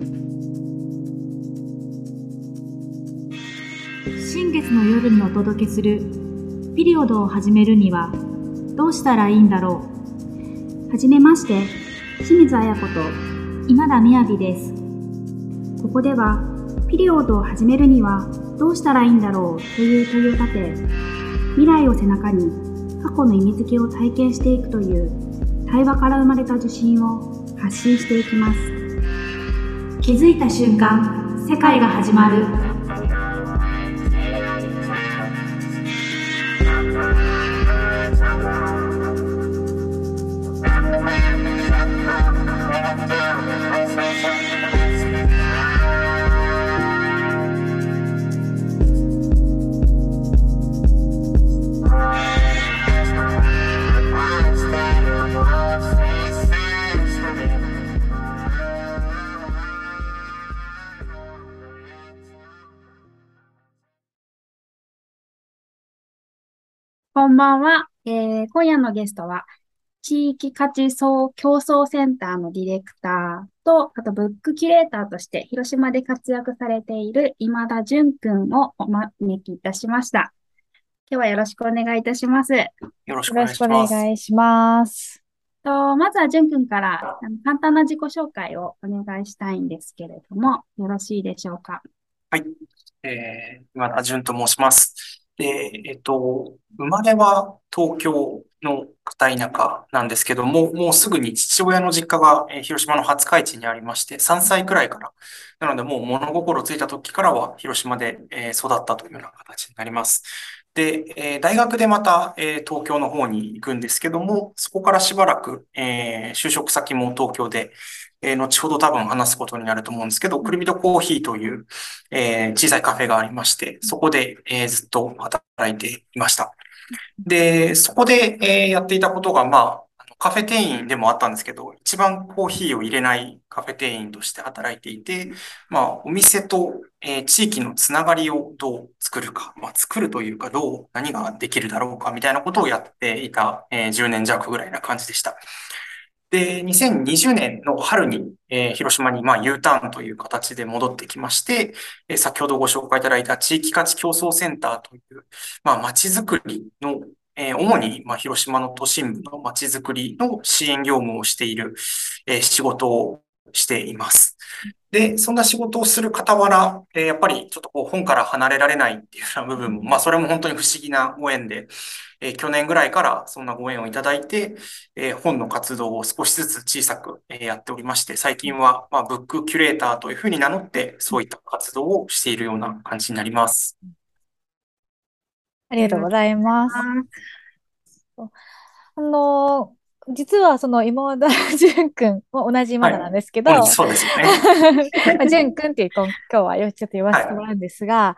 新月の夜にお届けするピリオドを始めるにはどうしたらいいんだろう。はじめまして清水彩子と今田みやびです。ここではピリオドを始めるにはどうしたらいいんだろうという問いを立て未来を背中に過去の意味付けを体験していくという対話から生まれた受信を発信していきます。気づいた瞬間世界が始まる。こんばんは、えー今夜のゲストは、地域価値総競争センターのディレクターと、あとブックキュレーターとして広島で活躍されている今田淳くんをお招きいたしました。今日はよろしくお願いいたします。よろしくお。願いします。とまずは淳くんからあの簡単な自己紹介をお願いしたいんですけれども、よろしいでしょうか？はい。えー、今田淳と申します。で、えっと、生まれは東京の片田舎なんですけども、もうすぐに父親の実家が、広島の廿日市にありまして、3歳くらいから。なので、もう物心ついた時からは広島で、育ったというような形になります。で、大学でまた、東京の方に行くんですけども、そこからしばらく、就職先も東京で、えー後ほど多分話すことになると思うんですけど、クルビドコーヒーという、えー小さいカフェがありまして、そこで、えーずっと働いていました。で、そこで、えーやっていたことが、まあ、カフェ店員でもあったんですけど、一番コーヒーを入れないカフェ店員として働いていて、まあ、お店と、えー地域のつながりをどう作るか、まあ、作るというか、どう、何ができるだろうか、みたいなことをやっていた、えー10年弱ぐらいな感じでした。で、2020年の春に、えー広島に、まあ、U ターンという形で戻ってきまして、えー先ほどご紹介いただいた地域価値競争センターという、まあ、街づくりの、えー主に、まあ、広島の都心部の街づくりの支援業務をしている、えー仕事をしています。で、そんな仕事をする傍ら、えーやっぱりちょっとこう本から離れられないっていうような部分も、まあ、それも本当に不思議なご縁で、えー去年ぐらいからそんなご縁をいただいて、えー本の活動を少しずつ小さく、えーやっておりまして、最近は、まあ、ブックキュレーターというふうに名乗って、そういった活動をしているような感じになります。ありがとうございます。あの、実はその今田淳くんも同じ今田なんですけど、うんそうですよね。ま あ淳くんって今今日はよちょっと言わせてもらうんですが、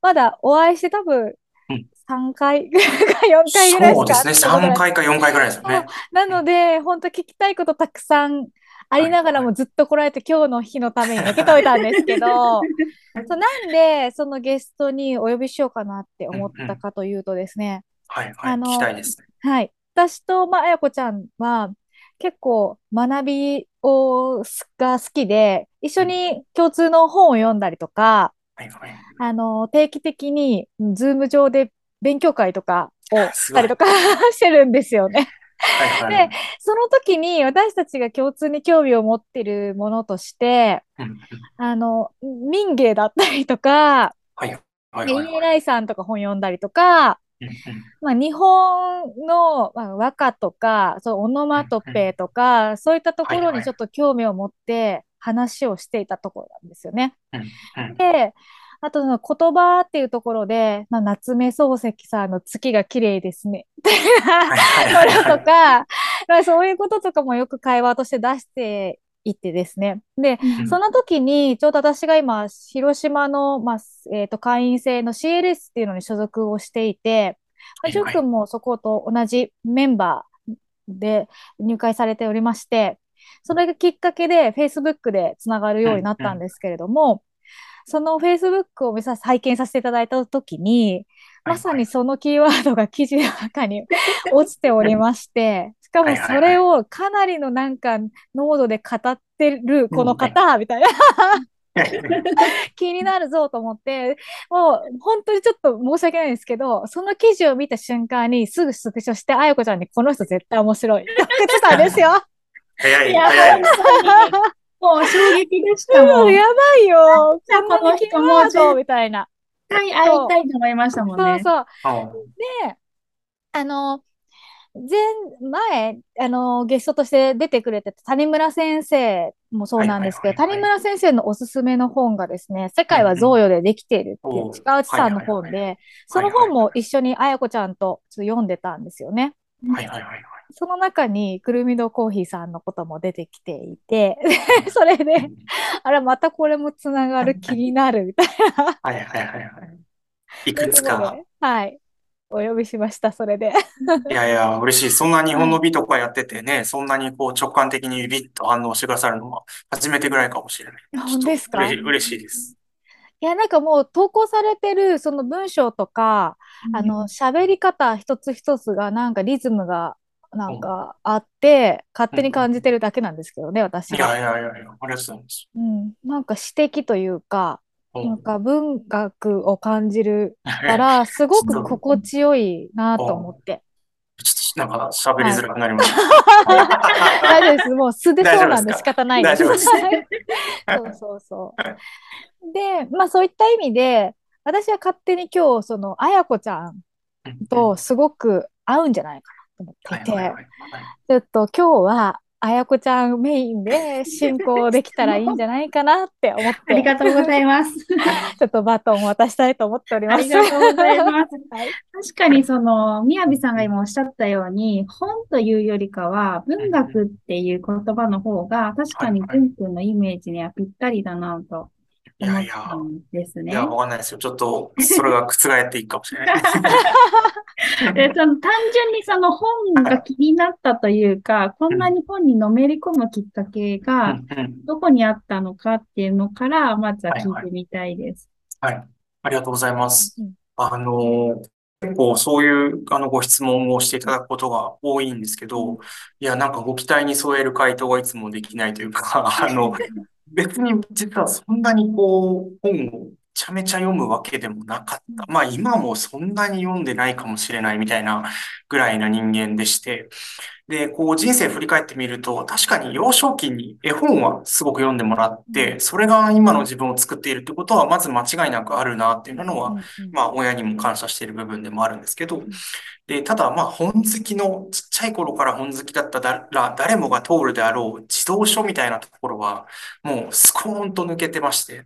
まだお会いして多分うん3回か4回ぐらいしかそうですね。3回か4回ぐらいですよね。なので、本当聞きたいことたくさんありながらもずっと来られて今日の日のために受けといたんですけど、そうなんでそのゲストにお呼びしようかなって思ったかというとですね、はい、はい。あの聞きたいですね。はい。私と、まあ、あやこちゃんは結構学びをが好きで、一緒に共通の本を読んだりとか、はい、はい。あの、定期的にズーム上で勉強会とかをしたりとか してるんですよね。はい、はい。で、その時に私たちが共通に興味を持ってるものとして、あの、民芸だったりとか、はい、はい、はい。うんうん ANI さんとか本読んだりとか、まあ、日本の、まあ、和歌とか、そう、オノマトペとか、そういったところにちょっと興味を持って話をしていたところなんですよね。で、あとその言葉っていうところで、まあ、夏目漱石さんの月が綺麗ですね。とか、まあ、そういうこととかもよく会話として出していってですね。で、うんその時に、ちょうど私が今、広島の、まあ、えっと、会員制の CLS っていうのに所属をしていて、まあ、はいジュン君もそこと同じメンバーで入会されておりまして、それがきっかけで Facebook でつながるようになったんですけれども、その Facebook を見さ拝見させていただいた時に、まさにそのキーワードが記事の中に落ちておりまして、しかもそれをかなりのなんか濃度で語ってるこの方、みたいな。気になるぞと思って、もう本当にちょっと申し訳ないんですけど、その記事を見た瞬間にすぐスクショして、あやこちゃんにこの人絶対面白い。って言ってたんですよ。早い、早い。もう衝撃でしたもん。やばいよ。この人もみたいな。はい、会いたいと思いましたもんね。そうそう。で、あの、前、前、あの、ゲストとして出てくれてた谷村先生もそうなんですけど、谷村先生のおすすめの本がですね、世界は贈与でできているっていう近内さんの本で、その本も一緒にあやこちゃんと読んでたんですよね。はいはいはい。その中にくるみどコーヒーさんのことも出てきていて、それで、あら、またこれもつながる気になるみたいな。はいはいはいはい。いくつか。はい。お呼びしました、それで。いやいや、嬉しい。そんな日本の美とかやっててね、そんなにこう直感的にビッと反応してくださるのは初めてぐらいかもしれない。本当ですか？嬉しいです。いや、なんかもう投稿されてるその文章とか、うん、あの、喋り方一つ一つがなんかリズムがなんかあって、勝手に感じてるだけなんですけどね、私は。いやいやいやいや、ありがとうございます。うん。なんか詩的というか、なんか文学を感じるから、すごく心地よいなと思って。ちょっとなんか喋りづらくなりました。大丈夫です。もう素でそうなんで仕方ないです。です そうそうそう。で、まあそういった意味で、私は勝手に今日、その、あやこちゃんとすごく合うんじゃないか思っていて、ちょっと今日はあやこちゃんメインで進行できたらいいんじゃないかなって思って。ありがとうございます。ちょっとバトンを渡したいと思っております。ありがとうございます。はい、確かにその、みやびさんが今おっしゃったように、本というよりかは、文学っていう言葉の方が、確かに文君のイメージにはぴったりだなといやいや、ですね。いや、わかんないですよ。ちょっと、それが覆っていいかもしれない でその単純にその本が気になったというか、こんなに本にのめり込むきっかけが、どこにあったのかっていうのから、まずは聞いてみたいです。はい、はい、ありがとうございます。あの、結構そういうあのご質問をしていただくことが多いんですけど、いや、なんかご期待に添える回答がいつもできないというか、あの、別に実はそんなにこう、本をめちゃめちゃ読むわけでもなかった。まあ今もそんなに読んでないかもしれないみたいなぐらいな人間でして、で、こう人生振り返ってみると、確かに幼少期に絵本はすごく読んでもらって、それが今の自分を作っているってことは、まず間違いなくあるなっていうのは、まあ親にも感謝している部分でもあるんですけど、で、ただまあ本好きの、ちっちゃい頃から本好きだったら誰もが通るであろう児童書みたいなところは、もうスコーンと抜けてまして、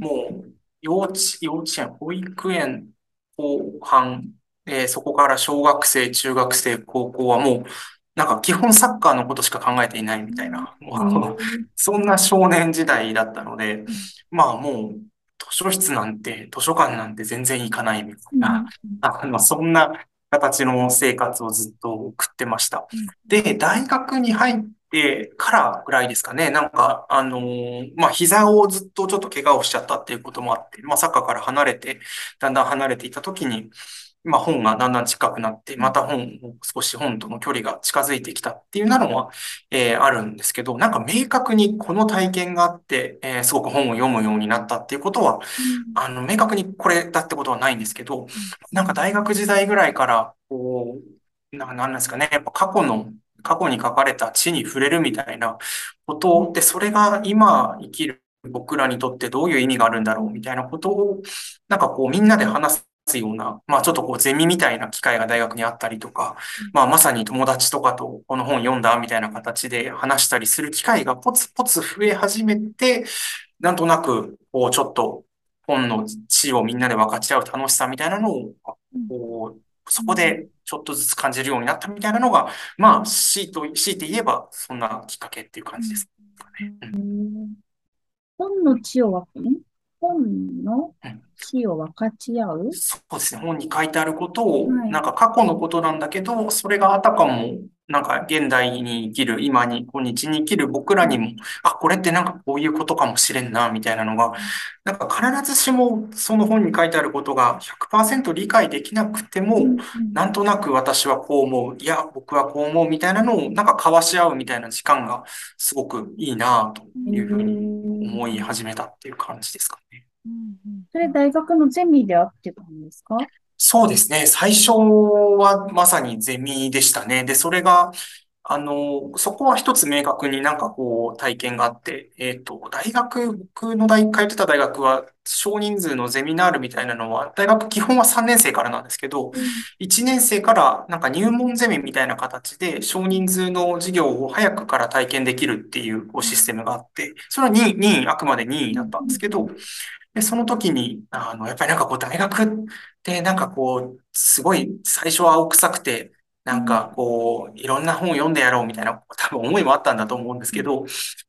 もう幼稚、幼稚園、保育園後半、えー、そこから小学生、中学生、高校はもうなんか基本サッカーのことしか考えていないみたいな、そんな少年時代だったので、まあもう図書室なんて、図書館なんて全然行かないみたいな、あのそんな形の生活をずっと送ってました。で、大学に入ってからぐらいですかね、なんか、あのー、まあ、膝をずっとちょっと怪我をしちゃったっていうこともあって、まあ、サッカーから離れて、だんだん離れていた時に、まあ本がだんだん近くなって、また本を少し本との距離が近づいてきたっていうのは、えー、あるんですけど、なんか明確にこの体験があって、えー、すごく本を読むようになったっていうことは、うん、あの、明確にこれだってことはないんですけど、なんか大学時代ぐらいから、こう、ななんですかね、やっぱ過去の過去に書かれた地に触れるみたいなことで、それが今生きる僕らにとってどういう意味があるんだろうみたいなことを、なんかこうみんなで話すすような、まあちょっとこうゼミみたいな機会が大学にあったりとか、まあまさに友達とかとこの本読んだみたいな形で話したりする機会がポツポツ増え始めて、なんとなくこうちょっと本の地をみんなで分かち合う楽しさみたいなのを、こう、そこでちょっとずつ感じるようになったみたいなのが、まあ、強いと、強いて言えば、そんなきっかけっていう感じですね。うん、本の地を分け、本の死を分かち合う、そうですね。本に書いてあることを、はい、なんか過去のことなんだけど、それがあたかもなんか現代に生きる、今に、今日に生きる僕らにも、あ、これってなんかこういうことかもしれんな、みたいなのが、なんか必ずしもその本に書いてあることが100%理解できなくても、なんとなく私はこう思う、いや、僕はこう思うみたいなのをなんか交わし合うみたいな時間がすごくいいな、というふうに思い始めたっていう感じですかね。それ大学のゼミであってたんですか？そうですね。最初はまさにゼミでしたね。で、それが、あの、そこは一つ明確になんかこう体験があって、えっと、大学、僕の大、通ってた大学は少人数のゼミナールみたいなのは、大学基本は3年生からなんですけど、1年生からなんか入門ゼミみたいな形で少人数の授業を早くから体験できるっていうシステムがあって、それは任意、任意、あくまで任意だったんですけど、で、その時に、あの、やっぱりなんかこう大学ってなんかこう、すごい最初は青臭くて、なんかこう、いろんな本を読んでやろうみたいな多分思いもあったんだと思うんですけど、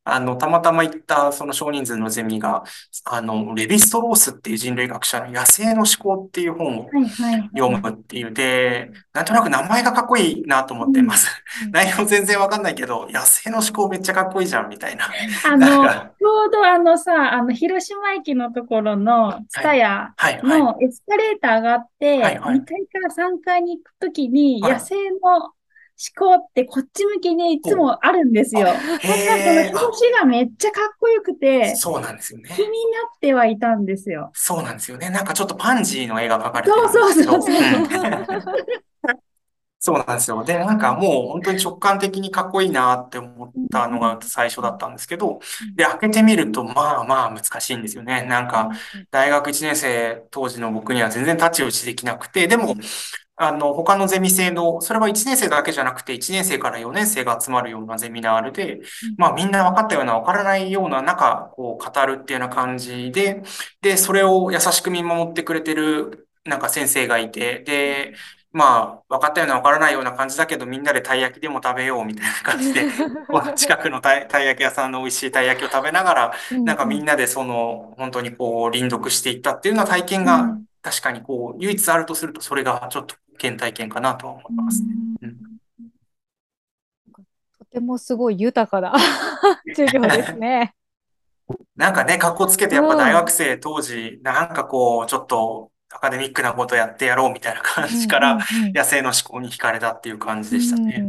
あの、たまたま行ったその少人数のゼミが、あの、レヴィストロースっていう人類学者の野生の思考っていう本を読むっていう。で、なんとなく名前がかっこいいなと思ってます。内容全然わかんないけど、野生の思考めっちゃかっこいいじゃんみたいな。あの、ちょうどあのさ、あの、広島駅のところのツタヤのエスカレーターがあって、2階から3階に行くときに野生の思考ってこっち向きにいつもあるんですよ。だからその表紙がめっちゃかっこよくて、そうなんですよね。気になってはいたんですよ。そうなんですよね。なんかちょっとパンジーの絵が描かれてるんですけど。そうそうそうそうなんですよ。で、なんかもう本当に直感的にかっこいいなって思ったのが最初だったんですけど、で、開けてみると、まあまあ難しいんですよね。なんか、大学1年生当時の僕には全然太刀打ちできなくて、でも、あの、他のゼミ生の、それは1年生だけじゃなくて、1年生から4年生が集まるようなゼミナールで、まあみんな分かったような分からないような中、こう語るっていうような感じで、で、それを優しく見守ってくれてる、なんか先生がいて、で、まあ、分かったような分からないような感じだけど、みんなでたい焼きでも食べようみたいな感じで、近くのたい焼き屋さんの美味しいたい焼きを食べながら、なんかみんなでその、本当にこう、臨読していったっていうような体験が、確かにこう、唯一あるとすると、それがちょっと原体験かなとは思いますね。うん、とてもすごい豊かな 授業ですね。なんかね、格好つけてやっぱ大学生当時、なんかこう、ちょっとアカデミックなことやってやろうみたいな感じから、野生の思考に惹かれたっていう感じでしたね。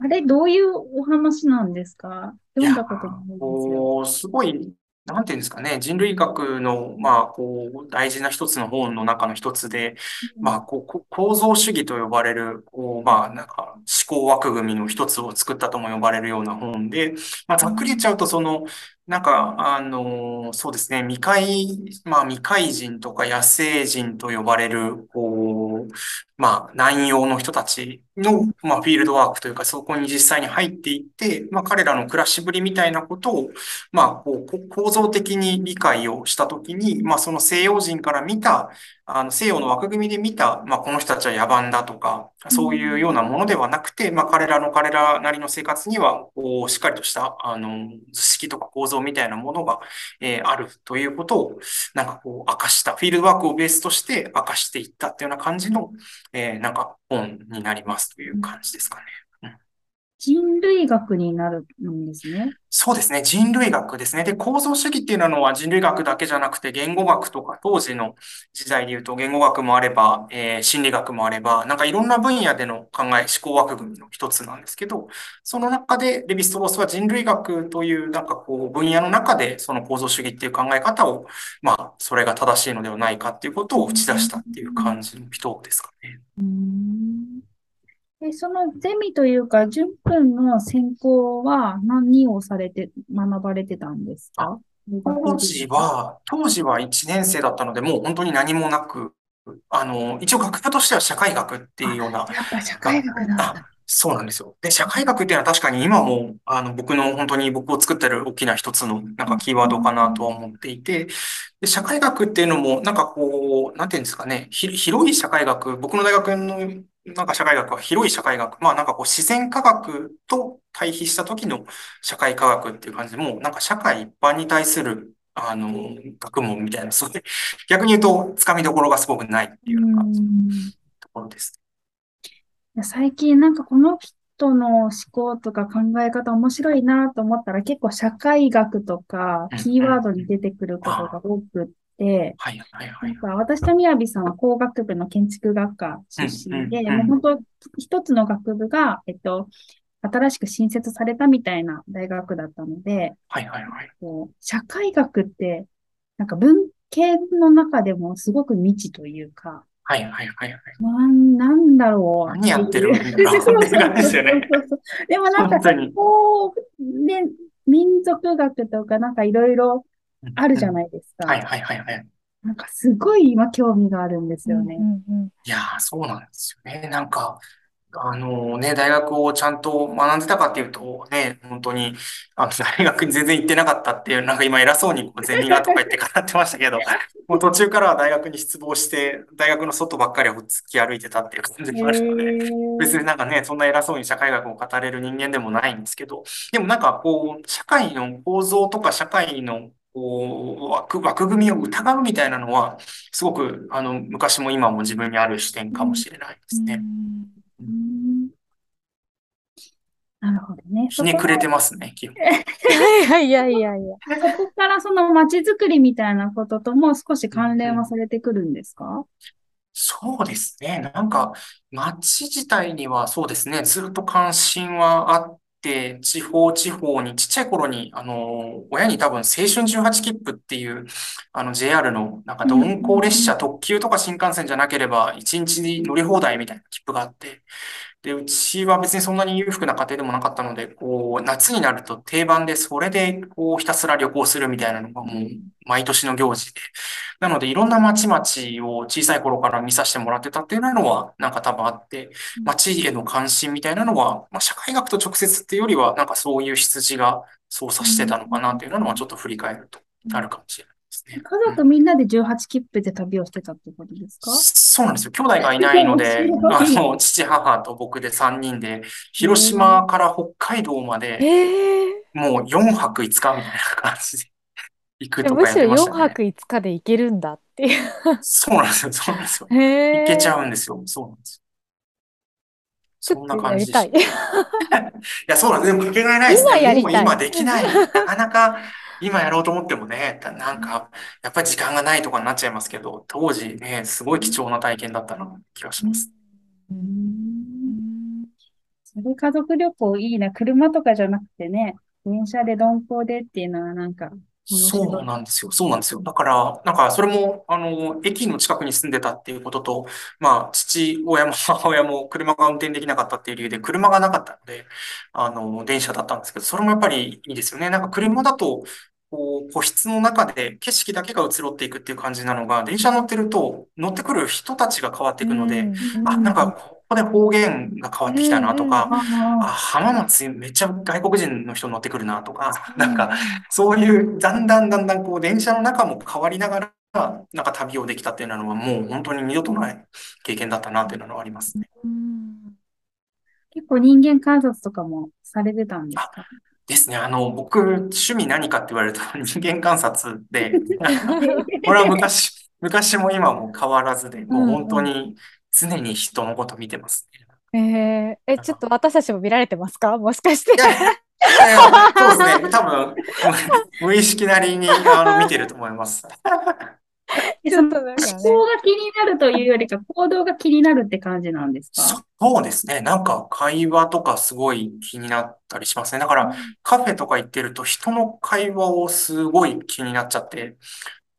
あれ、どういうお話なんですか？読んだことないですよ。すごいなんていうんですかね、人類学の、まあ、こう、大事な一つの本の中の一つで、まあ、こう、構造主義と呼ばれる、こう、まあ、なんか、思考枠組みの一つを作ったとも呼ばれるような本で、まあ、ざっくり言っちゃうと、その、なんか、あの、そうですね、未開、まあ、未開人とか野生人と呼ばれる、こう、まあ、南洋の人たちの、まあ、フィールドワークというか、そこに実際に入っていって、まあ、彼らの暮らしぶりみたいなことを、まあ、こう、構造的に理解をしたときに、まあ、その西洋人から見た、あの、西洋の枠組みで見た、まあ、この人たちは野蛮だとか、そういうようなものではなくて、まあ、彼らの彼らなりの生活には、こう、しっかりとした、あの、図式とか構造みたいなものが、えー、あるということを、なんかこう、明かした、フィールドワークをベースとして明かしていったっていうような感じの、えー、なんか本になりますという感じですかね。人類学になるんですね。そうですね。人類学ですね。で、構造主義っていうのは人類学だけじゃなくて、言語学とか当時の時代で言うと、言語学もあれば、えー、心理学もあれば、なんかいろんな分野での考え、思考枠組みの一つなんですけど、その中でレヴィストロースは人類学というなんかこう分野の中でその構造主義っていう考え方を、まあ、それが正しいのではないかっていうことを打ち出したっていう感じの人ですかね。うんで、そのゼミというか、淳君の専攻は何をされて、学ばれてたんですか？当時は、当時は1年生だったので、もう本当に何もなく、あの、一応学部としては社会学っていうような。やっぱ社会学なんだ。そうなんですよ。で、社会学っていうのは確かに今も、あの、僕の本当に僕を作ってる大きな一つのなんかキーワードかなとは思っていて、で、社会学っていうのも、なんかこう、なんていうんですかね、広い社会学、僕の大学のなんか社会学は広い社会学、まあなんかこう自然科学と対比した時の社会科学っていう感じで、もうなんか社会一般に対するあの、学問みたいな、そうで、逆に言うと、つかみどころがすごくないっていう感じのところです。最近なんかこの人の思考とか考え方面白いなと思ったら結構社会学とかキーワードに出てくることが多くって、はい、はい、はなんい。か私とみやびさんは工学部の建築学科出身で、うんうんうんもう本当一つの学部が、えっと、新しく新設されたみたいな大学だったので、はい、はい、はい。こう社会学って、なんか文系の中でもすごく未知というか、はい、はい、はい。はいなん、なんだろう何やってるんだそうそうそうそうでもなんかこう、ね、民族学とかなんかいろいろあるじゃい。ないですか。はい、はい、はい、はい。なんかすごい今興味があるんですよね。うんうんいやー、そうなんですよね。なんか、あのね、大学をちゃんと学んでたかっていうと、ね、本当に、あの、大学に全然行ってなかったっていう、なんか今偉そうにこうゼミがとか言って語ってましたけど、もう途中からは大学に失望して、大学の外ばっかりを突き歩いてたっていう感じでましたので、別になんかね、そんな偉そうに社会学を語れる人間でもないんですけど、でもなんかこう、社会の構造とか社会のこう枠、枠組みを疑うみたいなのは、すごくあの昔も今も自分にある視点かもしれないですね。うんなるほどね。ひねくれてますね、基本。いやいやいやいや。そこからその街づくりみたいなこととも少し関連はされてくるんですか？そうですね。なんか、街自体にはそうですね、ずっと関心はあって、地方地方に、ちっちゃい頃に、あの、親に多分青春18切符っていう、あの JR のなんか鈍行列車、特急とか新幹線じゃなければ、1日に乗り放題みたいな切符があって、で、うちは別にそんなに裕福な家庭でもなかったので、こう、夏になると定番で、それで、こう、ひたすら旅行するみたいなのがもう、毎年の行事で。なので、いろんな街々を小さい頃から見させてもらってたっていうのは、なんか多分あって、街への関心みたいなのは、まあ、社会学と直接っていうよりは、なんかそういう羊が操作してたのかなっていうのは、ちょっと振り返るとあるかもしれないね。家族みんなで18切符で旅をしてたってことですか？そうなんですよ。兄弟がいないので、あの、父、母と僕で3人で、広島から北海道まで、ええもう4泊5日みたいな感じで 行くとかやっむしろ4てましたね。泊5日で行けるんだっていう。そうなんですよ。そうなんですよ。行けちゃうんですよ。そうなんですよ。そんな感じでした。い。いや、そうなんです。でも、かけがえないですね。今やりたいもう今できない。なかなか、今やろうと思ってもね、たなんか、やっぱり時間がないとかになっちゃいますけど、当時ね、すごい貴重な体験だったな気がします。それ家族旅行いいな。車とかじゃなくてね、電車で鈍行でっていうのはなんか。そうなんですよ。そうなんですよ。だから、なんか、それも、あの、駅の近くに住んでたっていうことと、まあ、父親も 母親も車が運転できなかったっていう理由で、車がなかったので、あの、電車だったんですけど、それもやっぱりいいですよね。なんか、車だと、こう、個室の中で景色だけが移ろっていくっていう感じなのが、電車乗ってると、乗ってくる人たちが変わっていくので、あ、なんか、ここで方言が変わってきたなとか、あ、あ浜松めっちゃ外国人の人乗ってくるなとか、なんか、そういう、だんだんだんだんこう、電車の中も変わりながら、なんか旅をできたっていうのは、もう本当に二度とない経験だったなっていうのはありますね。結構人間観察とかもされてたんですか？ですね。あの、僕、趣味何かって言われると 人間観察で、これは昔、昔も今も変わらずで、もう本当に常に人のこと見てますね。えー、え、ちょっと私たちも見られてますか？もしかしてそうですね。多分、無無意識なりに、あの、見てると思います。ちょっとなんかね思考が気になるというよりか行動が気になるって感じなんですか？そうですね。なんか会話とかすごい気になったりしますね。だからカフェとか行ってると人の会話をすごい気になっちゃって、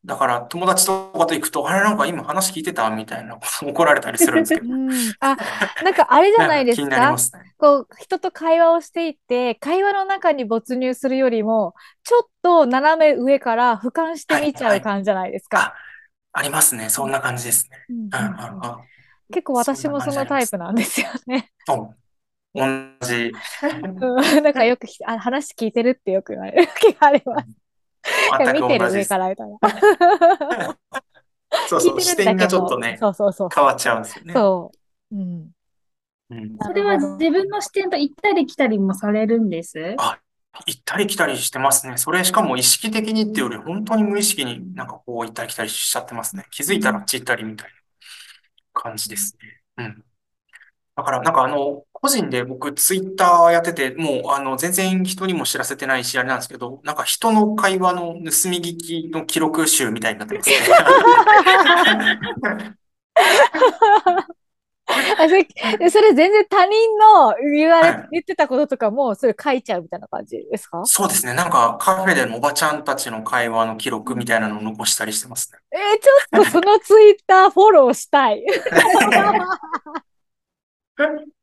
だから友達とかと行くと、あれなんか今話聞いてた？みたいな 怒られたりするんですけど。うん、あ、なんかあれじゃないですんかかね。こう、人と会話をしていて、会話の中に没入するよりも、ちょっと斜め上から俯瞰して見ちゃう感じじゃないですか？ありますね。そんな感じですね。結構私もそのタイプなんですよね。同じ。うんなんかよくひあ話聞いてるってよく言われる時があります。全く見てる同じです。上からみたいな。そうそう。視点がちょっとね、そうそうそう。変わっちゃうんですよね。そう。うん。うん。それは自分の視点と行ったり来たりもされるんです？あ行ったり来たりしてますね。それしかも意識的にっていうより、本当に無意識になんかこう行ったり来たりしちゃってますね。気づいたらあっち行ったりみたいな感じですね。うん。だから、なんかあの、個人で僕ツイッターやってて、もうあの、全然人にも知らせてないし、あれなんですけど、なんか人の会話の盗み聞きの記録集みたいになってますね。あそれ、それ全然他人の言われ、はい言ってたこととかも、それ書いちゃうみたいな感じですか？そうですね。なんかカフェでのおばちゃんたちの会話の記録みたいなのを残したりしてますね。えーちょっとそのツイッターフォローしたい。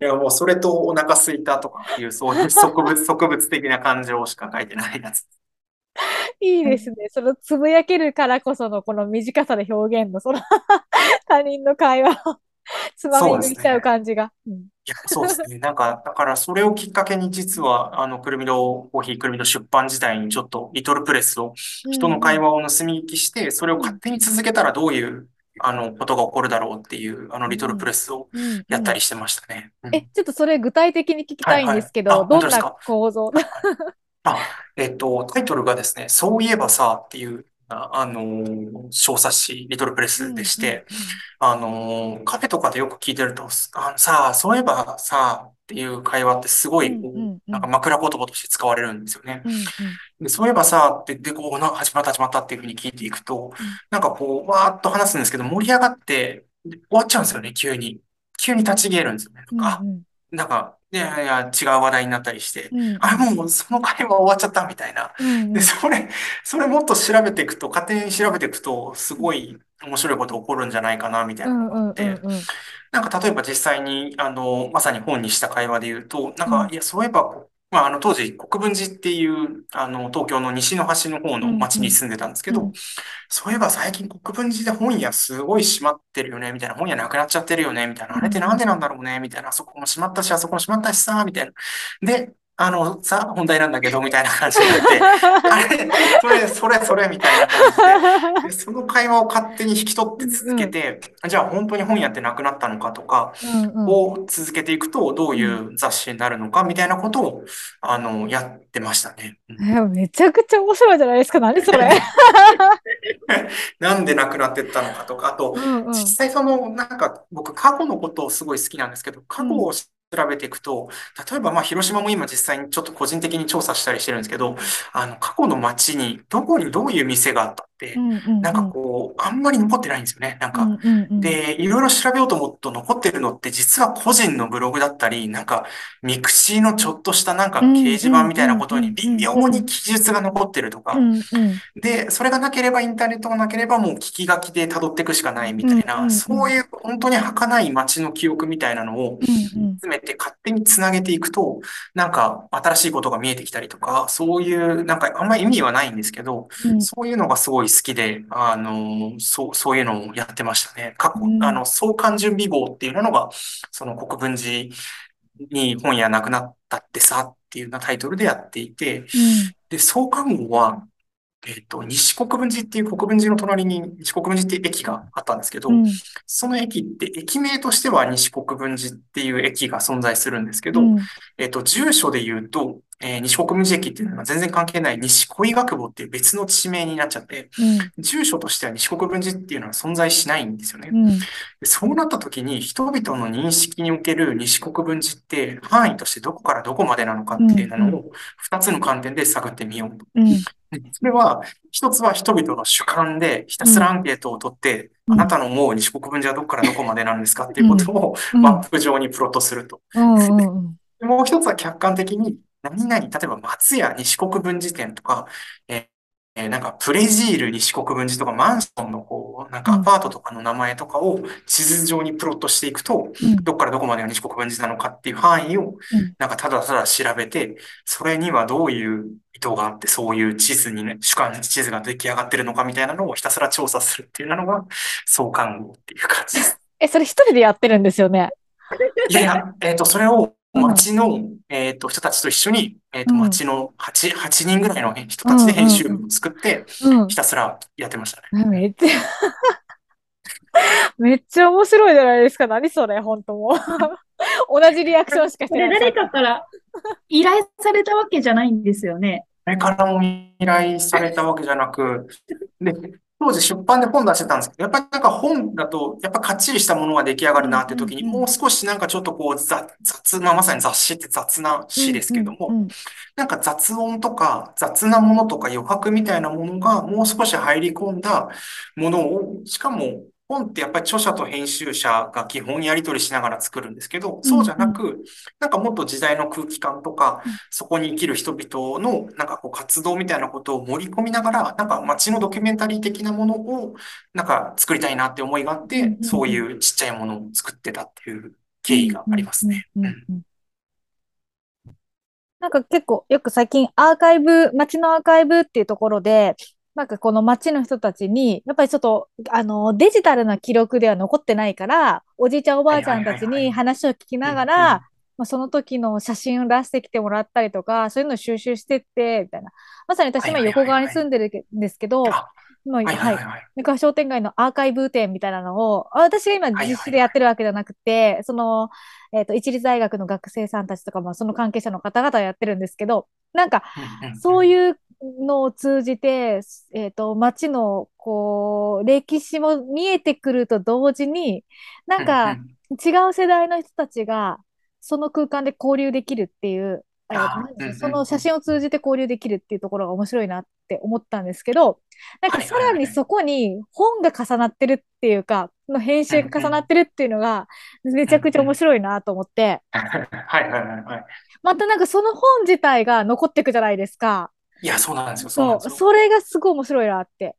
いや、もうそれとお腹すいたとかっていう、そういう植物、植物的な感情しか書いてないやつ。いいですね。そのつぶやけるからこそのこの短さで表現の、その他人の会話をつまみ食いしちゃう感じが。うんいや、そうですね。なんか、だからそれをきっかけに実は、あの、くるみのコーヒー、くるみの出版時代にちょっと、リトルプレスを、人の会話を盗み聞きして、それを勝手に続けたらどういう、あの、ことが起こるだろうっていう、あの、リトルプレスをやったりしてましたね。うん。え、ちょっとそれ具体的に聞きたいんですけど、はいはい。あどんな本当ですか？構造？あ、えっと、タイトルがですね、そういえばさっていう、ああのー小冊子、リトルプレスでして、あのーカフェとかでよく聞いてると、あのさあ、そういえばさっていう会話ってすごいなんか枕言葉として使われるんですよね。で、そういえばさって、で、こう、な始まった始まったっていうふうに聞いていくと、なんかこう、わーっと話すんですけど、盛り上がって、で終わっちゃうんですよね、急に。急に立ち消えるんですよね。うんなんか、なんか、いやいや、違う話題になったりして、うん。うんあ、もうその会話終わっちゃったみたいな。うんで、それ、それもっと調べていくと、勝手に調べていくと、すごい面白いこと起こるんじゃないかな、みたいなのがあって、なんか例えば実際に、あの、まさに本にした会話で言うと、なんか、うん。いや、そういえば、こまあ、あの、当時、国分寺っていう、あの、東京の西の端の方の町に住んでたんですけど、うんうん。そういえば最近国分寺で本屋すごい閉まってるよね、みたいな、本屋なくなっちゃってるよね、みたいな、あれってなんでなんだろうね、みたいな、あそこも閉まったし、あそこも閉まったしさ、みたいな。で、あの、さ、本題なんだけど、みたいな感じになって、あれ、それ、それ、それ、みたいな感じで、で、その会話を勝手に引き取って続けて、じゃあ本当に本屋ってなくなったのかとか、うんうん。を続けていくと、どういう雑誌になるのか、みたいなことを、あの、やってましたね。うん。えめちゃくちゃ面白いじゃないですか。何それ？なんでなくなってったのかとか、あと、うんうん。実際その、なんか、僕、過去のことをすごい好きなんですけど、過去を調べていくと、例えば、まあ、広島も今実際にちょっと個人的に調査したりしてるんですけど、あの、過去の街に、どこにどういう店があった、なんかこう、あんまり残ってないんですよね。なんか、で、いろいろ調べようと思うと残ってるのって実は個人のブログだったり、なんか mixi のちょっとしたなんか掲示板みたいなことに微妙に記述が残ってるとか。で、それがなければインターネットがなければもう聞き書きで辿っていくしかないみたいな、んそういう本当に儚い街の記憶みたいなのをうんうん。集めて勝手につなげていくと、なんか新しいことが見えてきたりとか、そういうなんかあんまり意味はないんですけど、うん。そういうのがすごい好きで、あの、そう、そういうのをやってましたね。過去、うんあの、創刊準備号っていうのが、その国分寺に本屋なくなったってさっていうようなタイトルでやっていて、で、創刊号は、えっと、西国分寺っていう国分寺の隣に西国分寺っていう駅があったんですけど、うん。その駅って駅名としては西国分寺っていう駅が存在するんですけど、うん。えっと、住所で言うと、えー西国分寺駅っていうのは全然関係ない西小医学部っていう別の地名になっちゃって、住所としては西国分寺っていうのは存在しないんですよね。そうなった時に人々の認識における西国分寺って範囲としてどこからどこまでなのかっていうのを二つの観点で探ってみようと。それは、一つは人々の主観でひたすらアンケートを取って、うん。あなたの思う西国分寺はどこからどこまでなんですかっていうことを うん。マップ上にプロットすると。もう一つは客観的に、何々、例えば松屋西国分寺店とか、えーえーなんかプレジール西国分寺とかマンションのこう、なんかアパートとかの名前とかを地図上にプロットしていくと、うんどっからどこまでが西国分寺なのかっていう範囲をうん、なんかただただ調べて、それにはどういう意図があって、そういう地図にね、主観地図が出来上がってるのかみたいなのをひたすら調査するっていうのが、創刊号っていう感じです。え、それ一人でやってるんですよね？いやいや、えっと、それを町の、えっと、人たちと一緒に、えっと、うん町の8、8人ぐらいの人たちで編集部を作って、うんひたすらやってましたね。めっちゃ めっちゃ面白いじゃないですか。何それ、本当もう。同じリアクションしかしてない。誰かから依頼されたわけじゃないんですよね。誰からも依頼されたわけじゃなく、で、一当時出版で本出してたんですけど、やっぱりなんか本だと、やっぱかっちりしたものが出来上がるなって時に、うんうんうん。もう少しなんかちょっとこう雑、雑な、まさに雑誌って雑な詩ですけども、うんうん。なんか雑音とか雑なものとか余白みたいなものがもう少し入り込んだものを、しかも本ってやっぱり著者と編集者が基本やり取りしながら作るんですけど、そうじゃなく、なんかもっと時代の空気感とかうん、そこに生きる人々のなんかこう活動みたいなことを盛り込みながら、なんか街のドキュメンタリー的なものをなんか作りたいなって思いがあってそういうちっちゃいものを作ってたっていう経緯がありますね。なんか結構よく最近アーカイブ、街のアーカイブっていうところで、なんかこの街の人たちに、やっぱりちょっと、あの、デジタルな記録では残ってないから、おじいちゃんおばあちゃんたちに話を聞きながら、まあ、その時の写真を出してきてもらったりとか、そういうのを収集してって、みたいな。まさに私今横側に住んでるんですけど、あ今、はいはいはいはい。はい。なんか商店街のアーカイブ展みたいなのを、あ私が今実施でやってるわけじゃなくて、その、えっと、一律大学の学生さんたちとかも、その関係者の方々がやってるんですけど、なんか、そういいうのを通じて、えっと、街の、こう、歴史も見えてくると同時に、なんか、違う世代の人たちが、その空間で交流できるっていう、その写真を通じて交流できるっていうところが面白いなって思ったんですけど、なんかさらにそこに本が重なってるっていうか、の編集が重なってるっていうのが、めちゃくちゃ面白いなと思って、はいはいはいはい。またなんかその本自体が残っていくじゃないですか。いや、そうなんですよ。そうそれがすごい面白いなって。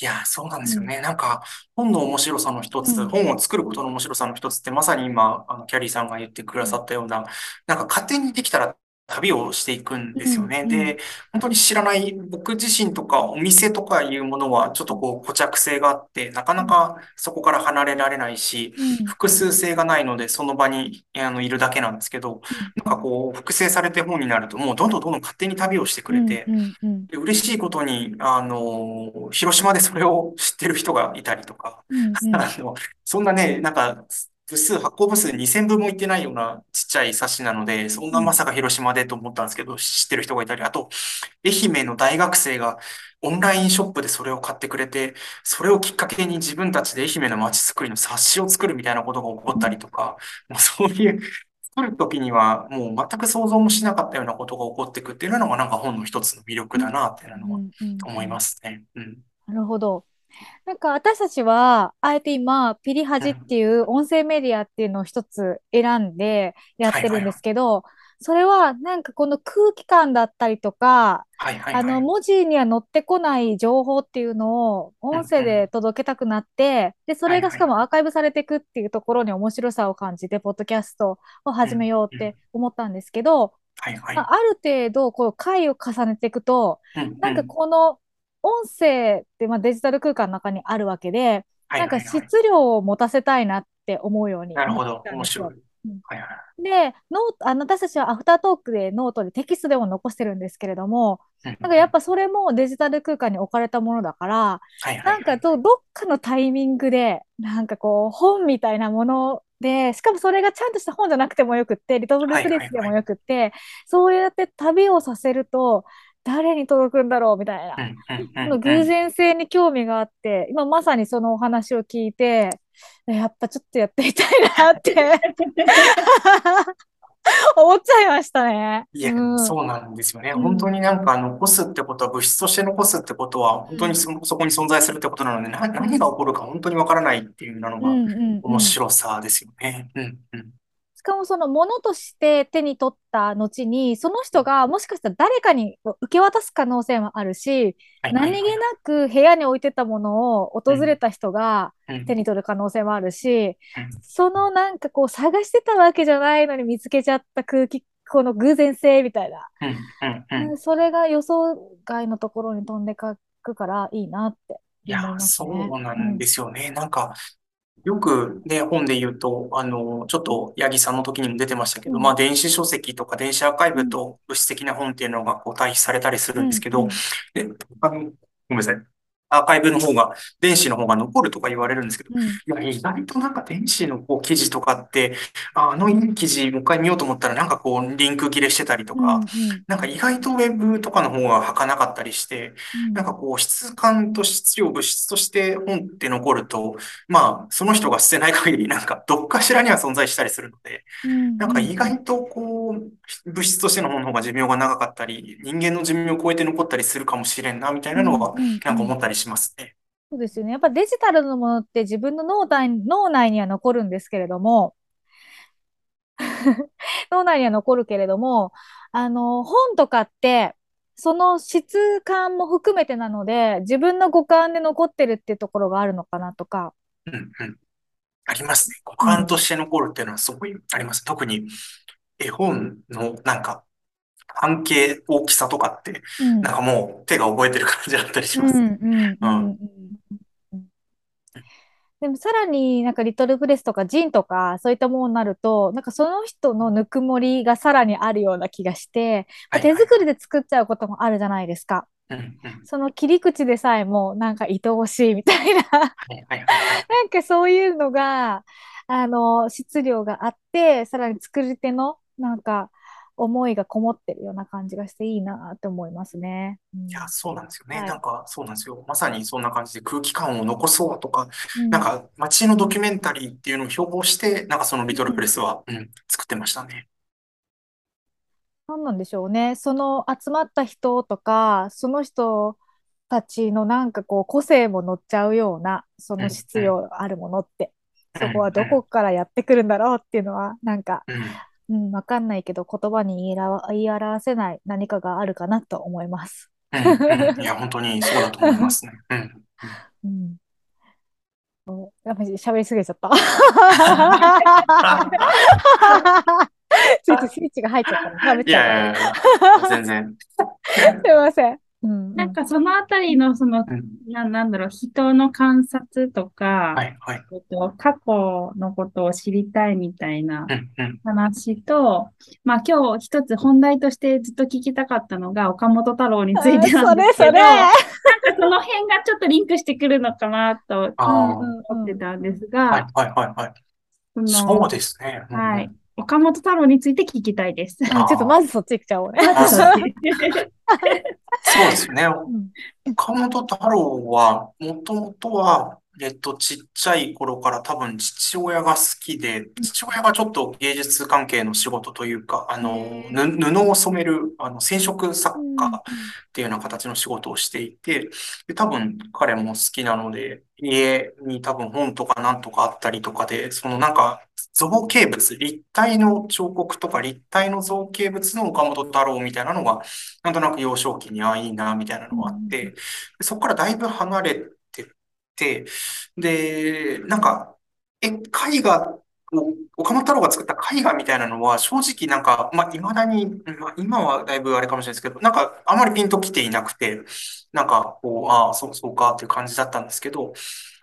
いや、そうなんですよね。なんか、本の面白さの一つ、うん本を作ることの面白さの一つって、まさに今、あの、キャリーさんが言ってくださったような、なんか勝手にできたら旅をしていくんですよね。うんで、本当に知らない、僕自身とかお店とかいうものは、ちょっとこう、固着性があって、なかなかそこから離れられないし、うん。複数性がないので、その場にあのいるだけなんですけど、なんかこう、複製されて本になると、もうどんどんどんどん勝手に旅をしてくれて、で嬉しいことに、あの、広島でそれを知ってる人がいたりとか、あの、そんなね、なんか、部数、発行部数2000部もいってないようなちっちゃい冊子なので、そんなまさか広島でと思ったんですけど、知ってる人がいたり、あと、愛媛の大学生がオンラインショップでそれを買ってくれて、それをきっかけに自分たちで愛媛の街づくりの冊子を作るみたいなことが起こったりとか、もうそういう、作るときにはもう全く想像もしなかったようなことが起こっていくっていうのがなんか本の一つの魅力だなっていうのは思いますね。うん。なるほど。なんか私たちは、あえて今、ピリハジっていう音声メディアっていうのを一つ選んでやってるんですけど、それはなんかこの空気感だったりとか、はいはいあのはい。文字には載ってこない情報っていうのを音声で届けたくなって、で、それがしかもアーカイブされていくっていうところに面白さを感じて、ポッドキャストを始めようって思ったんですけど、はいはい。まあある程度こう回を重ねていくと、うんなんかうんこの音声ってまあデジタル空間の中にあるわけで、なんかはいはいはい。質量を持たせたいなって思うようになるほど面白い。うんはいはい。で、 note、あの、私たちはアフタートークでノートでテキストでも残してるんですけれども、うんなんかやっぱそれもデジタル空間に置かれたものだから、はいはいなんかど、どっかのタイミングで、なんかこう、本みたいなもので、しかもそれがちゃんとした本じゃなくてもよくって、リトルプレスでもよくって、そうやって旅をさせると、誰に届くんだろうみたいな。う偶然性に興味があって、今まさにそのお話を聞いて、やっぱちょっとやってみたいなって 思っちゃいましたね。いや、うんそうなんですよね。うん本当になんか残すってことは、物質として残すってことは、本当にそ、そこに存在するってことなので、な、何が起こるか本当にわからないっていうのが面白さですよね。うんうん。しかもそのものとして手に取った後に、その人がもしかしたら誰かに受け渡す可能性もあるし、何気なく部屋に置いてたものを訪れた人がうん。手に取る可能性もあるし、うん。そのなんかこう探してたわけじゃないのに見つけちゃった空気、この偶然性みたいな。それが予想外のところに飛んでかくからいいなっていや、そね。うなんですよね。なんか、よくね、本で言うと、あの、ちょっと八木さんの時にも出てましたけど、うんまあ、電子書籍とか電子アーカイブと物質的な本っていうのがこう対比されたりするんですけどうん、で、あの、ごめんなさい。アーカイブの方が、電子の方が残るとか言われるんですけど、うん。いや、意外となんか電子のこう記事とかって、ああのいい記事もう一回見ようと思ったらなんかこうリンク切れしてたりとうんうん。か、なんか意外とウェブとかの方が儚かったりして、なんかこう質感と質量、物質として本って残ると、まあその人が捨てない限りなんかどっかしらには存在したりするので、うん。なんか意外とこう物質としてのものが寿命が長かったり、人間の寿命を超えて残ったりするかもしれんなみたいなのはなんか思ったりしますね。そうですよね。やっぱデジタルのものって自分の脳内脳内には残るんですけれども、脳内には残るけれども、あの、本とかって、その質感も含めてなので、自分の五感で残ってるっていうところがあるのかなとか。うんうん。ありますね。五感として残るっていうのはすごいあります。特に絵本のなんか半径大きさとかって、うん。なんかもう手が覚えてる感じだったりします。でもさらになんかリトルプレスとかジンとかそういったものになるとなんかその人のぬくもりがさらにあるような気がしてはい手作りで作っちゃうこともあるじゃないですか。うんうん。その切り口でさえもなんか愛おしいみたいなはいはいはい。なんかそういうのがあの質量があってさらに作り手のなんか思いがこもってるような感じがしていいなって思いますね。うんいや、そうなんですよね。はいなんか、そうなんですよ。まさにそんな感じで空気感を残そうとか、うんなんか街のドキュメンタリーっていうのを標榜して、なんかそのリトルプレスは、うん、作ってましたね。何なんでしょうね。その集まった人とか、その人たちのなんかこう個性も乗っちゃうような、その質量あるものって、そこはどこからやってくるんだろうっていうのは、なんか、うん。うん、わかんないけど言葉に言いら言い表せない何かがあるかなと思います。うん、うん。いや、本当にそうだと思いますね。うん。うん。やっぱり喋りすぎちゃった。スイッチ、スイッチが入っちゃったいやいやいや、全然。すいません。うんうんなんかそのあたりのその、うん。な、なんだろう、人の観察とか、はい、はい。えっと、過去のことを知りたいみたいなうん、うん。話と、まあ今日一つ本題としてずっと聞きたかったのが岡本太郎についてなんですけど、それそれ。なんかその辺がちょっとリンクしてくるのかなと思ってたんですはい、が、はい、はい、はい。そうですね。うんうんはい。岡本太郎について聞きたいです。うんちょっとまずそっち行っちゃおうね。そうですね。うん岡本太郎は、もともとは、えっと、ちっちゃい頃から多分父親が好きで、父親がちょっと芸術関係の仕事というか、あの、ぬ布を染める、あの、染色作家っていうような形の仕事をしていて、で、多分彼も好きなので、家に多分本とかなんとかあったりとかで、そのなんか造形物、立体の彫刻とか立体の造形物の岡本太郎みたいなのが、なんとなく幼少期にああいいな、みたいなのがあって、でそこからだいぶ離れてって、で、なんか、え、絵画を、岡本太郎が作った絵画みたいなのは、正直なんか、まあ、未だに、まあ、今はだいぶあれかもしれないですけど、なんか、あまりピンときていなくて、なんか、こう、ああ、そう、そうかっていう感じだったんですけど、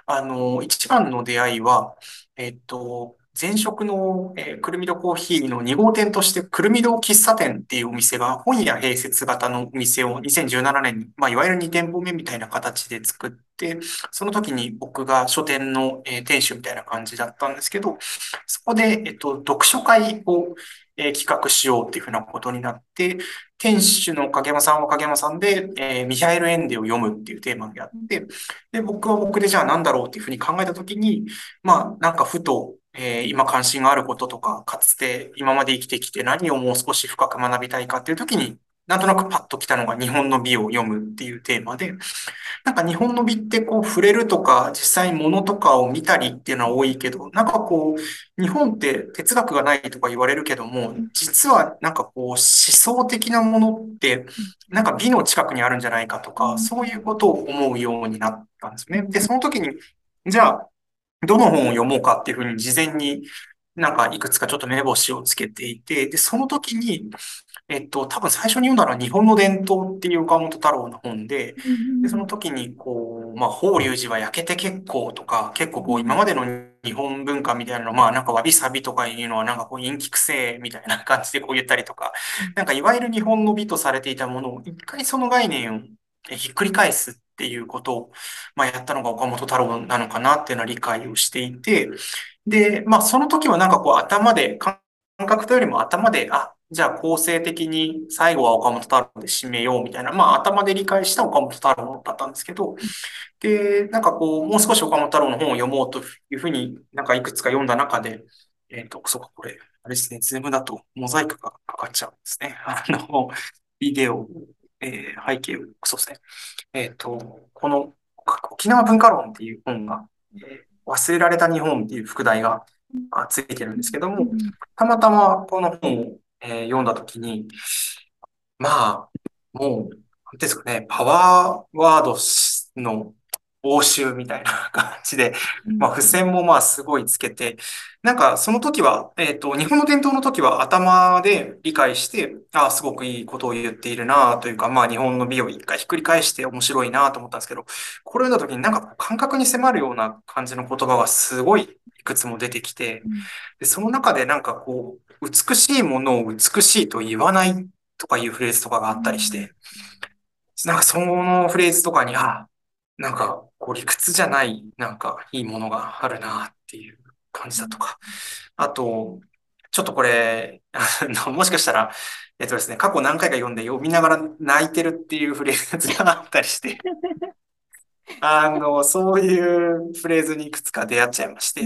あの、一番の出会いは、えっと、前職の、えーくるみ戸コーヒーの2号店として、くるみ戸喫茶店っていうお店が、本屋併設型のお店を2017年に、まあ、いわゆる2店舗目みたいな形で作って、その時に僕が書店の、えー店主みたいな感じだったんですけど、そこで、えっと、読書会を、えー企画しようっていうふうなことになって、店主の影山さんは影山さんで、えーミハエル・エンデを読むっていうテーマでやって、で、僕は僕でじゃあ何だろうっていうふうに考えたときに、まあ、なんかふと、えー今関心があることとか、かつて今まで生きてきて何をもう少し深く学びたいかっていうときに、なんとなくパッと来たのが日本の美を読むっていうテーマで、なんか日本の美ってこう触れるとか、実際物とかを見たりっていうのは多いけど、なんかこう、日本って哲学がないとか言われるけども、実はなんかこう思想的なものって、なんか美の近くにあるんじゃないかとか、そういうことを思うようになったんですね。で、その時に、じゃあ、どの本を読もうかっていうふうに事前になんかいくつかちょっと目星をつけていて、で、その時に、えっと、多分最初に読んだのは日本の伝統っていう岡本太郎の本で、で、その時にこう、まあ、法隆寺は焼けて結構とか、結構こう今までの日本文化みたいなの、まあなんかわびさびとかいうのはなんかこう陰気癖みたいな感じでこう言ったりとか、なんかいわゆる日本の美とされていたものを一回その概念をえひっくり返すっていうことを、まあ、やったのが岡本太郎なのかなっていうのは理解をしていて、で、まあ、その時はなんかこう頭で、感覚というよりも頭で、あ、じゃあ構成的に最後は岡本太郎で締めようみたいな、まあ頭で理解した岡本太郎だったんですけど、で、なんかこう、もう少し岡本太郎の本を読もうというふうになんかいくつか読んだ中で、えっ、と、そうか、これ、あれですね、ズームだとモザイクがかかっちゃうんですね。あの、ビデオ、えー背景を、そうですね。えっ、と、この沖縄文化論っていう本が、えー忘れられた日本っていう副題がついてるんですけども、たまたまこの本を、えー読んだときに、まあ、もう、なんですかね、パワーワードの応酬みたいな感じで、まあ、付箋もまあすごいつけて、なんかその時は、えっと、日本の伝統の時は頭で理解して、ああ、すごくいいことを言っているなというか、まあ日本の美を一回ひっくり返して面白いなと思ったんですけど、これを読んだ時になんか感覚に迫るような感じの言葉がすごいいくつも出てきて、で、その中でなんかこう、美しいものを美しいと言わないとかいうフレーズとかがあったりして、なんかそのフレーズとかに、あ、なんかこう理屈じゃない、なんかいいものがあるなっていう感じだとか。あと、ちょっとこれ、あの、もしかしたら、えっとですね、過去何回か読んで読みながら泣いてるっていうフレーズがあったりして、あの、そういうフレーズにいくつか出会っちゃいまして、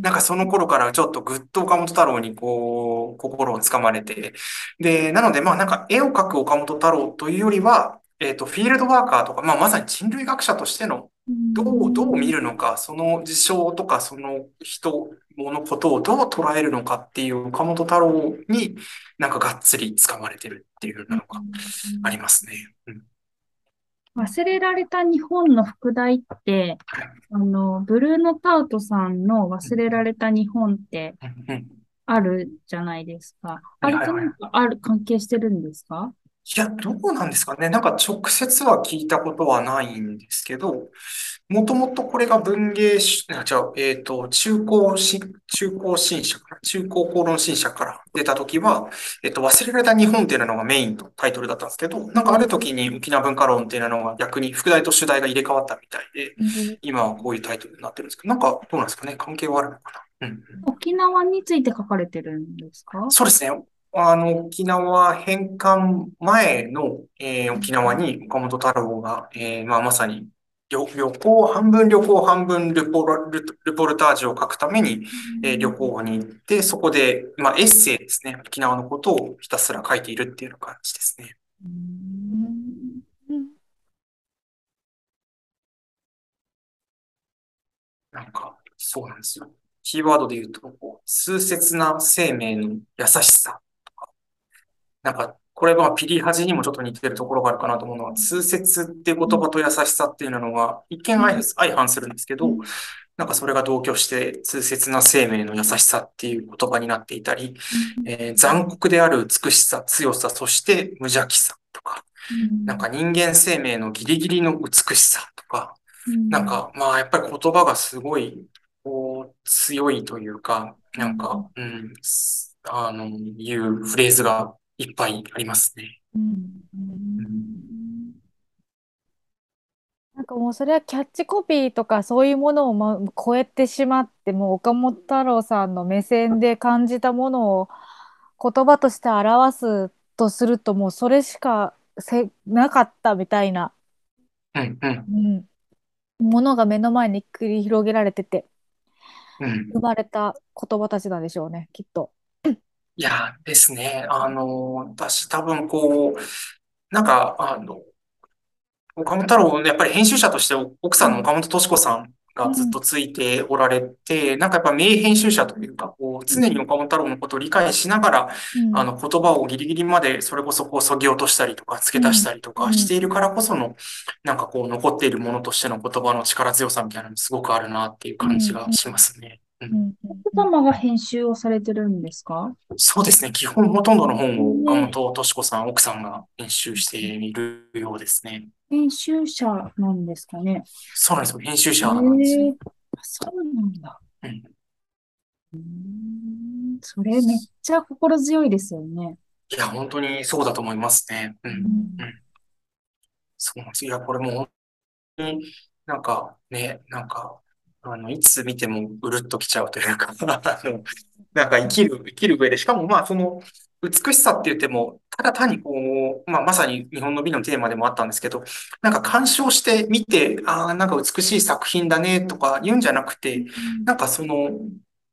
なんかその頃からちょっとぐっと岡本太郎にこう、心をつかまれて、で、なのでまあなんか絵を描く岡本太郎というよりは、えっと、フィールドワーカーとか、まあまさに人類学者としての、どう、どう見るのか、その事象とか、その人、物事をどう捉えるのかっていう岡本太郎になんかがっつりつかまれてるっていうのがありますね。うん。忘れられた日本の副題って、あの、ブルーノ・タウトさんの忘れられた日本ってあるじゃないですか。あれとなんかある、関係してるんですか？いや、どうなんですかね。なんか直接は聞いたことはないんですけど、もともとこれが文芸し、あ、違う、えっと、中高し、中高新社から、中高公論新社から出た時は、えっと、忘れられた日本っていうのがメインとタイトルだったんですけど、なんかある時に沖縄文化論っていうのが逆に副題と主題が入れ替わったみたいで、今はこういうタイトルになってるんですけど、なんかどうなんですかね。関係はあるのかな。うんうん。沖縄について書かれてるんですか？そうですね。あの、沖縄返還前の、えー沖縄に岡本太郎が、えーまあ、まさに旅、旅行、半分旅行、半分ルポラ、ルルポルタージュを書くために、えー旅行に行って、そこで、まあ、エッセイですね。沖縄のことをひたすら書いているっていう感じですね。なんか、そうなんですよ。キーワードで言うと、こう痛切な生命の優しさなんか、これはピリハジにもちょっと似てるところがあるかなと思うのは、痛切っていう言葉と優しさっていうのが、一見相相反するんですけど、なんかそれが同居して、痛切な生命の優しさっていう言葉になっていたり、えー残酷である美しさ、強さ、そして無邪気さとか、なんか人間生命のギリギリの美しさとか、なんか、まあ、やっぱり言葉がすごい、こう、強いというか、なんか、うん、すあの、いうフレーズがいっぱいありますね。なんかもうそれはキャッチコピーとかそういうものをま超えてしまってもう岡本太郎さんの目線で感じたものを言葉として表すとするともうそれしかせなかったみたいな、うん、うん、うん、ものが目の前に繰り広げられててうん。生まれた言葉たちなんでしょうねきっと。いや、ですね。あの、私多分こう、なんか、あの、岡本太郎、やっぱり編集者として奥さんの岡本敏子さんがずっとついておられて、なんかやっぱ名編集者というか、こう、常に岡本太郎のことを理解しながら、うん。あの、言葉をギリギリまでそれこそこう、削ぎ落としたりとか、付け足したりとうん。かしているからこその、なんかこう、残っているものとしての言葉の力強さみたいなのすごくあるなっていう感じがしますね。うんうん奥様が編集をされてるんですか？そうですね。基本ほとんどの本を岡本敏子さん、奥さんが編集しているようですね。編集者なんですかね？そうなんですよ。編集者なんですよ。そうなんだ。うんうーんそれめっちゃ心強いですよね。いや、本当にそうだと思いますね。う。うんんそうなんですよ。いや、これもうになんかね、なんか、あの、いつ見てもうるっときちゃうというか、あの、なんか生きる、生きる上で、しかもまあ、その、美しさって言っても、ただ単にこう、まあ、まさに日本の美のテーマでもあったんですけど、なんか鑑賞して見て、ああ、なんか美しい作品だねとか言うんじゃなくて、なんかその、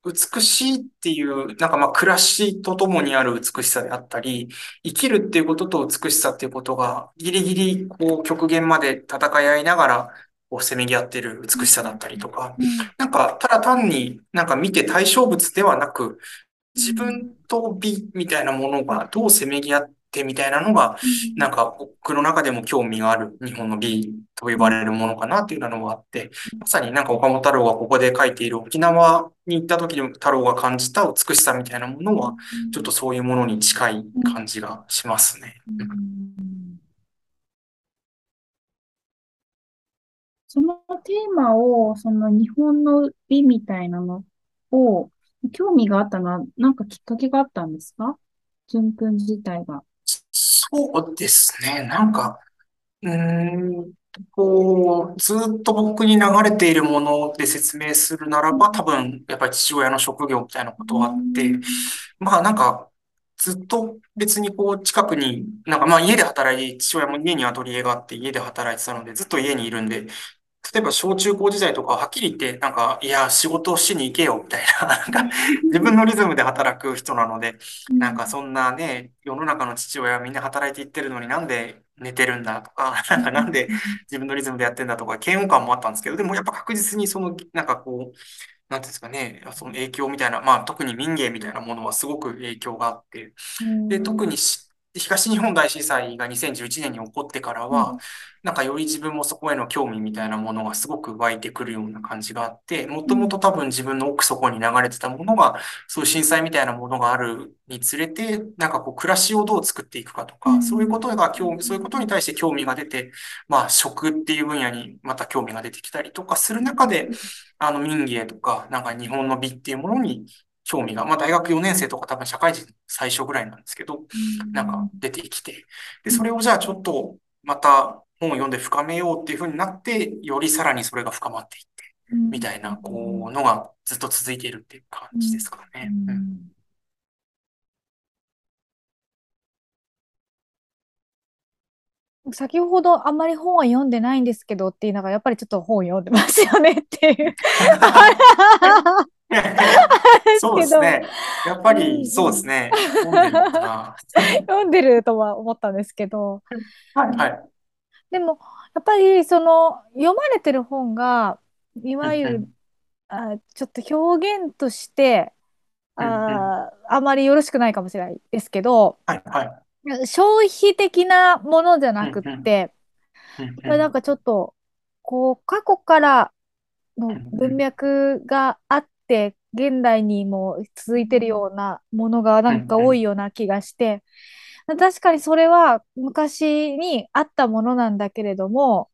美しいっていう、なんかまあ暮らしとともにある美しさであったり、生きるっていうことと美しさっていうことが、ギリギリこう極限まで戦い合いながら、こうせめぎ合ってる美しさだったりとか、なんかただ単になんか見て対象物ではなく、自分と美みたいなものがどうせめぎ合ってみたいなのが、なんか僕の中でも興味がある日本の美と呼ばれるものかなっていうのがあって、まさになんか岡本太郎がここで書いている沖縄に行った時に太郎が感じた美しさみたいなものは、ちょっとそういうものに近い感じがしますね。そのテーマを、その日本の美みたいなのを、興味があったのは、なんかきっかけがあったんですか？淳君自体が。そうですね。なんか、うーん、こう、ずっと僕に流れているもので説明するならば、多分、やっぱり父親の職業みたいなことがあって、まあなんか、ずっと別にこう近くに、なんかまあ家で働いて、父親も家にアトリエがあって家で働いてたので、ずっと家にいるんで、例えば小中高時代とかはっきり言って、なんか、いや、仕事をしに行けよ、みたいな、なんか、自分のリズムで働く人なので、なんかそんなね、世の中の父親はみんな働いていってるのになんで寝てるんだとか、なんかなんで自分のリズムでやってんだとか、嫌悪感もあったんですけど、でもやっぱ確実にその、なんかこう、なんていうんですかね、その影響みたいな、まあ特に民芸みたいなものはすごく影響があって、で、特に東日本大震災が2011年に起こってからは、なんかより自分もそこへの興味みたいなものがすごく湧いてくるような感じがあって、もともと多分自分の奥底に流れてたものが、そういう震災みたいなものがあるにつれて、なんかこう暮らしをどう作っていくかとか、そういうことが興味、そういうことに対して興味が出て、まあ食っていう分野にまた興味が出てきたりとかする中で、あの民芸とか、なんか日本の美っていうものに興味が、まあ大学4年生とか多分社会人最初ぐらいなんですけど、なんか出てきて、で、それをじゃあちょっとまた本を読んで深めようっていうふうになって、よりさらにそれが深まっていって、みたいな、こう、のがずっと続いているっていう感じですかね。うん。先ほどあんまり本は読んでないんですけどっていうのがやっぱりちょっと本を読んでますよねっていう そうですね。やっぱりそうですね。読んでるとは思ったんですけど。はいはい。でもやっぱりその読まれてる本がいわゆるあちょっと表現としてああまりよろしくないかもしれないですけど、はいはい、消費的なものじゃなくって、これなんかちょっとこう過去からの文脈があって現代にも続いてるようなものがなんか多いような気がして、確かにそれは昔にあったものなんだけれども、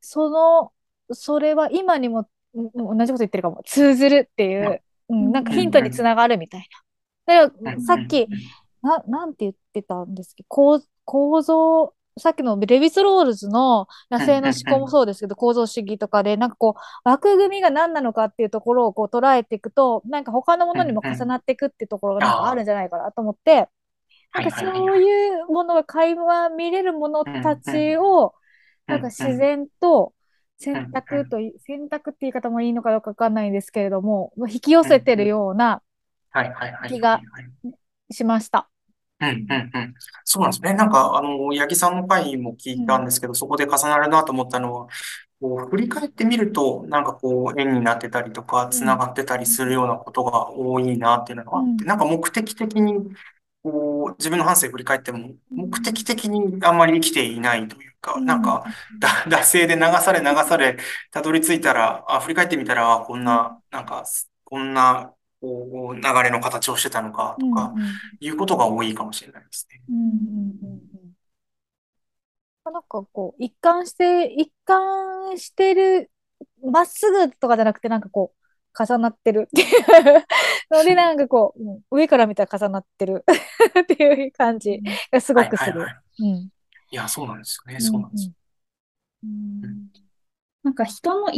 その、それは今にも同じこと言ってるかも、通ずるっていう、うん、なんかヒントにつながるみたいな。だからさっき、な、なんて言ってたんですけ？ど、構構造、さっきのレヴィス・ロールズの野生の思考もそうですけど、構造主義とかで、なんかこう、枠組みが何なのかっていうところをこう捉えていくと、なんか他のものにも重なっていくっていうところがなんかあるんじゃないかなと思って、なんかそういうものが会話見れるものたちを、なんか自然と選択と、選択って言い方もいいのかどうかわかんないんですけれども、引き寄せてるような気がしました。うんうんうん。そうなんですね。なんか、あの、八木さんの回も聞いたんですけど、そこで重なるなと思ったのは、こう振り返ってみると、なんかこう、縁になってたりとか、つながってたりするようなことが多いなっていうのがあって、なんか目的的にこう、自分の半生振り返っても、目的的にあんまり生きていないというか、なんか、だ、惰性で流され流され、たどり着いたら、あ、振り返ってみたら、こんな、なんか、こんな、こう、流れの形をしてたのか、とか、いうことが多いかもしれないですね。なんかこう、一貫して、一貫してる、まっすぐとかじゃなくて、なんかこう、重なってるっていうので、なんかこう、上から見たら重なってる っていう感じがすごくする。いや、そうなんですよね。そうなんです。うんなんか人の営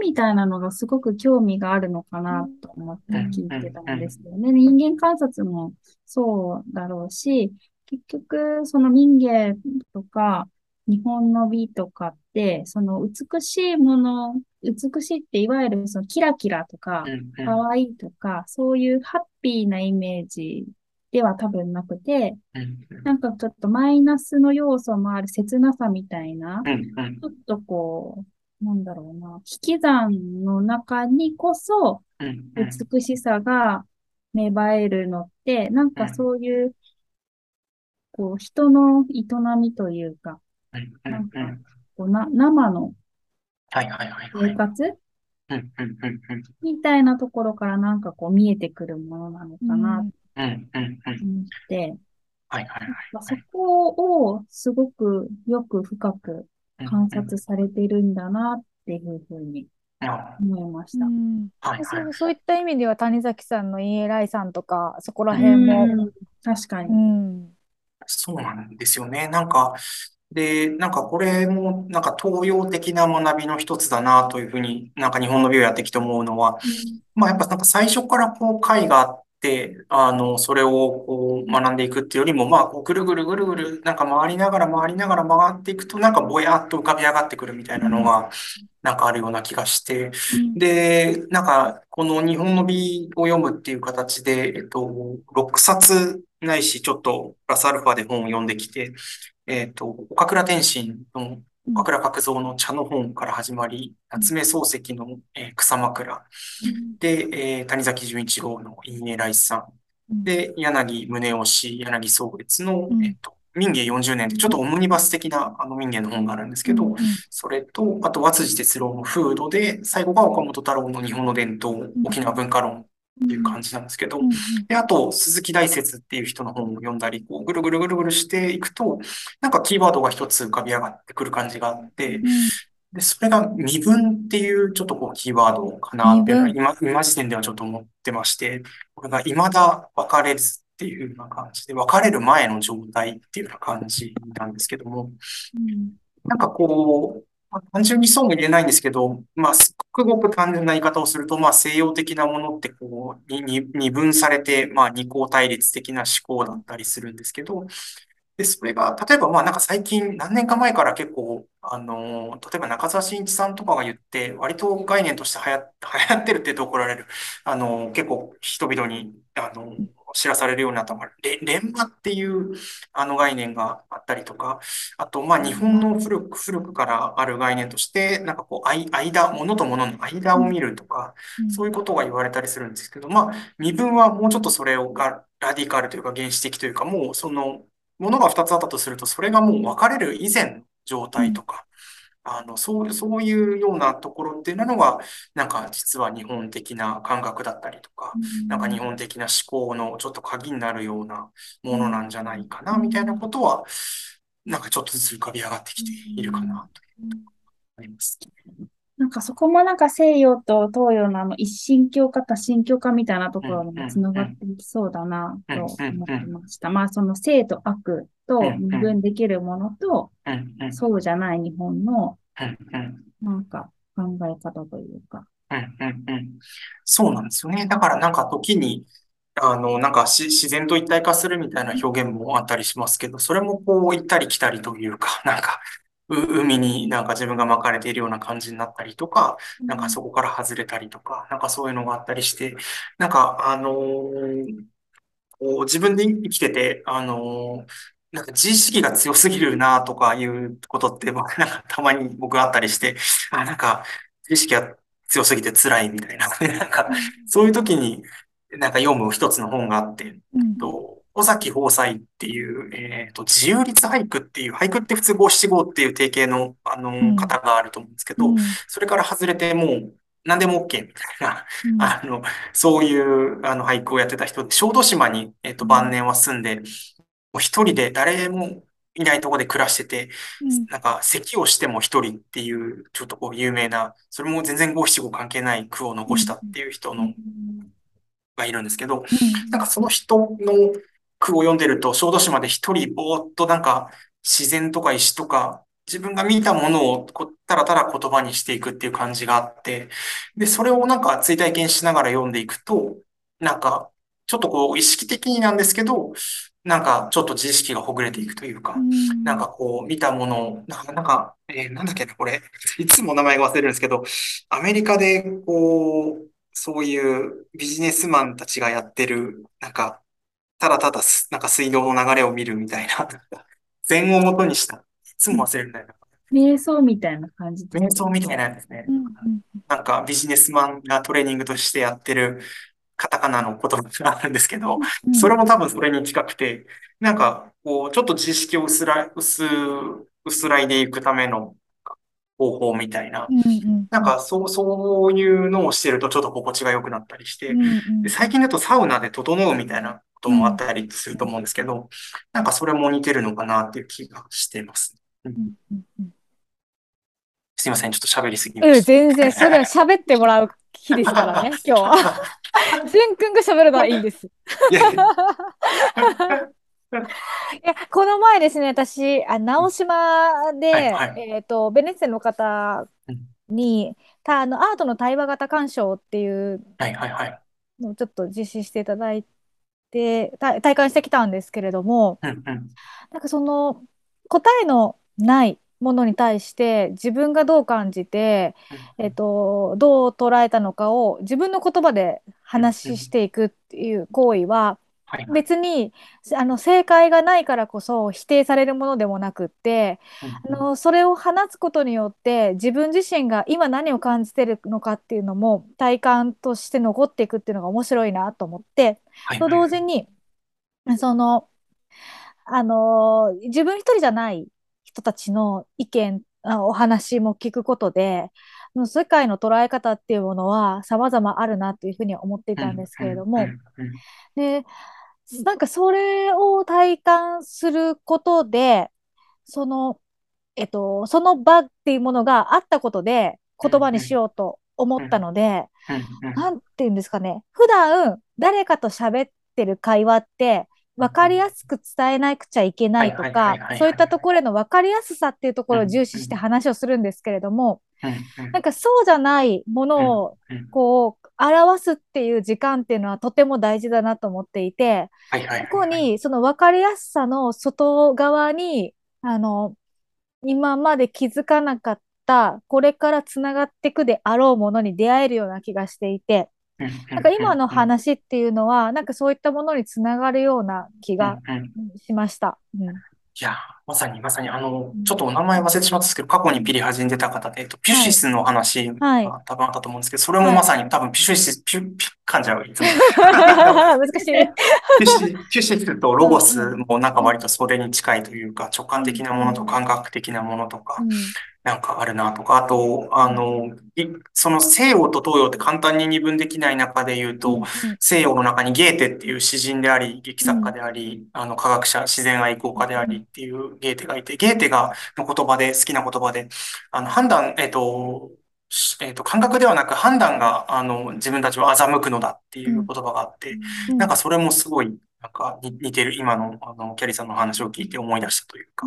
みみたいなのがすごく興味があるのかなと思って聞いてたんですよね。人間観察もそうだろうし、結局、その民芸とか、日本の美とかって、その美しいもの、美しいっていわゆるそのキラキラとか、可愛いとか、そういうハッピーなイメージでは多分なくて、なんかちょっとマイナスの要素もある切なさみたいな、ちょっとこう、なんだろうな、引き算の中にこそ、美しさが芽生えるのって、なんかそういう、こう、人の営みというか、なんか、こうな、生の生活？みたいなところからなんかこう見えてくるものなのかな。って思って、そこをすごくよく深く観察されているんだなっていうふうに思いました。うん。そうそういった意味では谷崎さんのイエライさんとかそこら辺も。確かに、うん、そうなんですよね。なんかで、なんかこれもなんか東洋的な学びの一つだなというふうになんか日本の美をやってきて思うのは、まあやっぱなんか最初からこう解があの、それをこう学んでいくっていうよりも、まあこうぐるぐるぐるぐるなんか回りながら回りながら回っていくとなんかぼやっと浮かび上がってくるみたいなのがなんかあるような気がして、で、なんかこの日本の美を読むっていう形で、えっと、6冊ないしちょっとプラスアルファで本を読んできて、えっ、ー、と、岡倉天心の岡倉角蔵の茶の本から始まり、夏目漱石の、えー、草枕、で、えー、谷崎潤一郎のいいね来さん、で、柳宗義、柳宗月の、えっ、と、民芸40年でちょっとオムニバス的なあの民芸の本があるんですけど、それと、あと、和辻哲郎の風土で、最後が岡本太郎の日本の伝統、沖縄文化論っていう感じなんですけど、で、あと、鈴木大拙っていう人の本を読んだり、こう、ぐるぐるぐるぐるしていくと、なんかキーワードが一つ浮かび上がってくる感じがあって、で、それが身分っていうちょっとこうキーワードかなっていうのは今、今時点ではちょっと思ってまして、これが未だ別れずっていうような感じで、別れる前の状態っていうような感じなんですけども、なんかこう、単純にそうも言えないんですけど、まあ、すごくごく単純な言い方をすると、まあ、西洋的なものってこう、に、二分されて、まあ、二項対立的な思考だったりするんですけど、で、それが、例えば、まあ、なんか最近、何年か前から結構、あの、例えば中澤慎一さんとかが言って、割と概念として流行流行ってるって怒られる、あの、結構人々に、あの、知らされるようになったのが、レンマっていうあの概念があったりとか、あと、まあ、日本の古く、古くからある概念として、なんかこう、間、物と物の間を見るとか、そういうことが言われたりするんですけど、まあ、身分はもうちょっとそれをが、ラディカルというか原始的というか、もうその、ものが2つあったとすると、それがもう分かれる以前の状態とか、あの、そう、そういうようなところっていうのが、なんか実は日本的な感覚だったりとか、なんか日本的な思考のちょっと鍵になるようなものなんじゃないかな、みたいなことは、なんかちょっとずつ浮かび上がってきているかな、というとあります。なんかそこもなんか西洋と東洋のあの一神教か多神教かみたいなところにもつながっていきそうだなと思いました。まあその生と悪と二分できるものと、そうじゃない日本のなんか考え方というか。そうなんですよね。だからなんか時に、あの、なんか自然と一体化するみたいな表現もあったりしますけど、それもこう行ったり来たりというか、なんか海になんか自分が巻かれているような感じになったりとか、なんかそこから外れたりとか、なんかそういうのがあったりして、なんかあのー、こう自分で生きてて、あのー、なんか自意識が強すぎるなとかいうことって、僕 なんかたまに僕あったりして、あ、なんか自意識が強すぎて辛いみたいな、なんかそういう時になんか読む一つの本があって、うん、と尾崎放斎っていう、えっ、ー、と、自由律俳句っていう、俳句って普通五七五っていう定型の、あの、うん、方があると思うんですけど、うん、それから外れてもう、何でも OK みたいな、うん、あの、そういう、あの、俳句をやってた人で、小豆島に、えっ、ー、と、晩年は住んで、もう一人で誰もいないところで暮らしてて、なんか、咳をしても一人っていう、ちょっとこう、有名な、それも全然五七五関係ない句を残したっていう人の、がいるんですけど、なんかその人の句を読んでると、小豆島で一人ぼーっとなんか自然とか石とか、自分が見たものをこただただ言葉にしていくっていう感じがあって、で、それをなんか追体験しながら読んでいくと、なんか、ちょっとこう意識的になんですけど、なんかちょっと自意識がほぐれていくというか、なんかこう見たものを、なんか、なんか、えーなんだっけな、これ、いつも名前が忘れるんですけど、アメリカでこう、そういうビジネスマンたちがやってる、なんか、ただただす、なんか水道の流れを見るみたいな、禅をもとにした、いつも忘れるんだよな。瞑想みたいな感じ瞑想みたいなやつですね。うんうんなんかビジネスマンがトレーニングとしてやってるカタカナの言葉があるんですけど、うんそれも多分それに近くて、なんかこう、ちょっと自意識を薄ら、薄、薄らいでいくための方法みたいな。うんうん。なんかそう、そういうのをしてるとちょっと心地が良くなったりしてうん、うん。で最近だとサウナで整うみたいなこともあったりすると思うんですけど、なんかそれも似てるのかなっていう気がしています。うんうんうんうんすいません、ちょっと喋りすぎまうん、した。全然、それは喋ってもらう日ですからね、今日は。じゅんくんが喋るのはいいんです。いや この前ですね、私、あ直島で、はいはいえっと、ベネッセの方に、たあのアートの対話型鑑賞っていうはいはいはい。のをちょっと実施していただいて、た体感してきたんですけれども、うんうん。なんかその答えのないものに対して自分がどう感じて、えっと、どう捉えたのかを自分の言葉で話していくっていう行為は別にあの正解がないからこそ否定されるものでもなくってあうんうん。のそれを話すことによって自分自身が今何を感じてるのかっていうのも体感として残っていくっていうのが面白いなと思ってとはいはい。同時にそのあのー自分一人じゃない人たちの意見あお話も聞くことで世界の捉え方っていうものは様々あるなというふうには思っていたんですけれども、でなんかそれを体感することでその、えっと、その場っていうものがあったことで言葉にしようと思ったので、なんていうんですかね。普段誰かと喋ってる会話って分かりやすく伝えなくちゃいけないとかそういったところへの分かりやすさっていうところを重視して話をするんですけれども、なんかそうじゃないものをうんこう表すっていう時間っていうのはとても大事だなと思っていて、ここにその分かりやすさの外側に、あの、今まで気づかなかった、これからつながっていくであろうものに出会えるような気がしていて、なんか今の話っていうのは、なんかそういったものにつながるような気がしました。うん。いや、まさにまさに、あの、ちょっとお名前忘れてしまったんですけど、過去にピリ始めてた方で、えっと、ピュシスの話はい。が多分あったと思うんですけど、それもまさに多分ピュシス、ピュ、ピュ、噛んじゃう、いつも。難しい。ピュシ、ピュシスとロゴスもなんか割とそれに近いというか、直感的なものと感覚的なものとか、うん。なんかあるなとか、あと、あの、いその西洋と東洋って簡単に二分できない中で言うと、西洋の中にゲーテっていう詩人であり、劇作家であり、あの科学者、自然愛好家でありっていうゲーテがいて、ゲーテがの言葉で、好きな言葉で、あの判断、えっと、しえっと、感覚ではなく判断が、あの、自分たちを欺くのだっていう言葉があって、うん。なんかそれもすごい、なんか似似てる、今の、あの、キャリーさんの話を聞いて思い出したというか。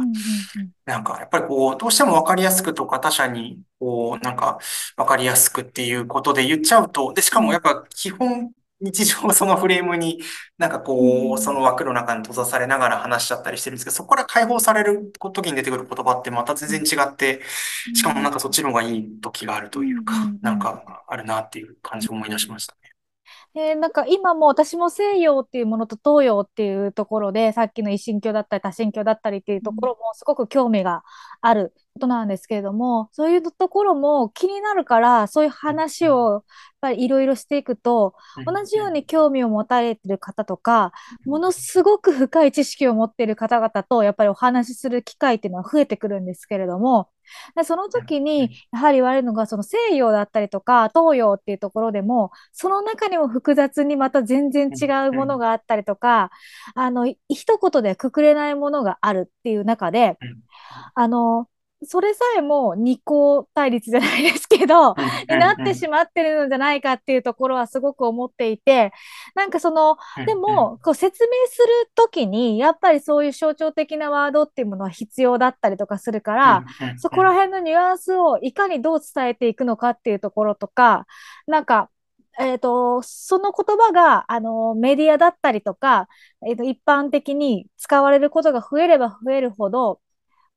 なんか、やっぱりこう、どうしても分かりやすくとか、他者に、こう、なんか、分かりやすくっていうことで言っちゃうと、で、しかもやっぱ基本、日常そのフレームに、なんかこうその枠の中に閉ざされながら話しちゃったりしてるんですけど、そこから解放される時に出てくる言葉ってまた全然違って、しかもなんかそっちの方がいい時があるというかなんかあるなっていう感じを思い出しましたね。で、なんか今も私も西洋っていうものと東洋っていうところで、さっきの一神教だったり多神教だったりっていうところもすごく興味があることなんですけれども、そういうところも気になるから、そういう話をぱりいろいろしていくと、同じように興味を持たれてる方とか、ものすごく深い知識を持っている方々とやっぱりお話しする機会っていうのは増えてくるんですけれども、でその時にやはり言われるのがその西洋だったりとか東洋っていうところでもその中にも複雑にまた全然違うものがあったりとかあのい一言でくくれないものがあるっていう中でうん。あのそれさえも二項対立じゃないですけど、うんになってしまってるのじゃないかっていうところはすごく思っていて、なんかその、でも、こう説明するときに、やっぱりそういう象徴的なワードっていうものは必要だったりとかするから、そこら辺のニュアンスをいかにどう伝えていくのかっていうところとか、なんか、えっと、その言葉が、あの、メディアだったりとか、えっと、一般的に使われることが増えれば増えるほど、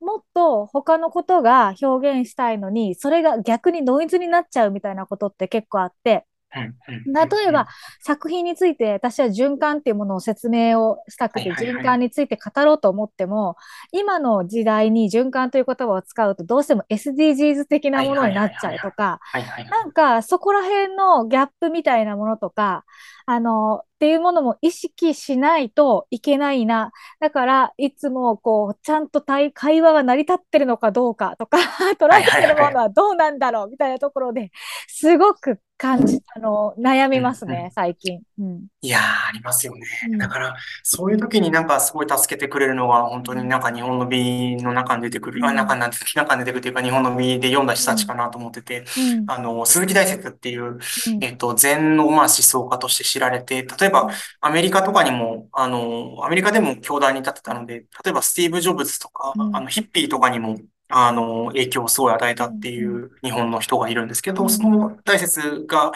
もっと他のことが表現したいのに、それが逆にノイズになっちゃうみたいなことって結構あって、例えば作品について私は循環っていうものを説明をしたくて循環について語ろうと思っても今の時代に循環という言葉を使うとどうしても SDGs 的なものになっちゃうとかなんかそこら辺のギャップみたいなものとかあのっていうものも意識しないといけないな。だから、いつもこう、ちゃんと会話が成り立ってるのかどうかとか、捉えてるものはどうなんだろうみたいなところですごく感じ、あの、悩みますね、うんうん最近。うん。いやー、ありますよね。うんだから、そういう時になんかすごい助けてくれるのは、本当になんか日本の美の中に出てくる、あ、うん中に、中に出てくるというか、日本の美で読んだ人たちかなと思ってて、うん。あの、鈴木大拙っていう、うんえっと、禅の、まあ、思想家として知られて、例えば、アメリカとかにも、あの、アメリカでも教壇に立ってたので、例えばスティーブ・ジョブズとか、うんあの、ヒッピーとかにも、あの、影響をすごい与えたっていう日本の人がいるんですけど、うんその大拙が、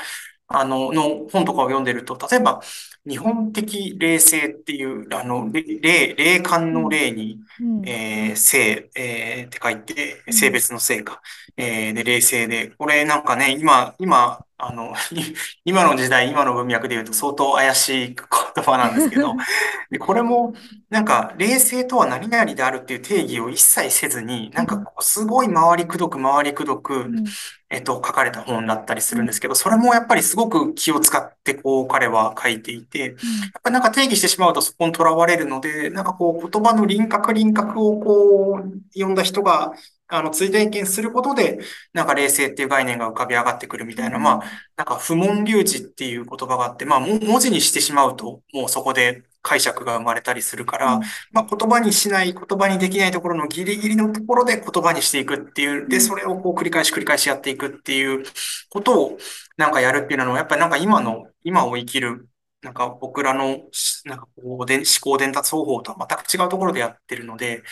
あの、の本とかを読んでると、例えば、日本的霊性っていう、あの、霊、霊霊感の霊に、うん。えー性、えーって書いて、うん性別の性か。えーで、冷静で。これなんかね、今、今、あの、今の時代、今の文脈で言うと相当怪しい言葉なんですけど、で、これも、なんか、冷静とは何々であるっていう定義を一切せずに、なんかすごい回りくどく回りくどく、うん。えっと、書かれた本だったりするんですけど、それもやっぱりすごく気を使って、こう、彼は書いていて、やっぱりなんか定義してしまうとそこにとらわれるので、なんかこう言葉の輪郭輪郭をこう読んだ人が、あの、追体験することで、なんか冷静っていう概念が浮かび上がってくるみたいな、まあ、なんか不問流示っていう言葉があって、まあ、も文字にしてしまうと、もうそこで解釈が生まれたりするから、まあ、言葉にしない、言葉にできないところのギリギリのところで言葉にしていくっていう、で、それをこう繰り返し繰り返しやっていくっていうことをなんかやるっていうのは、やっぱりなんか今の、今を生きる、なんか僕らのし、なんかこう、で思考伝達方法とは全く違うところでやってるので、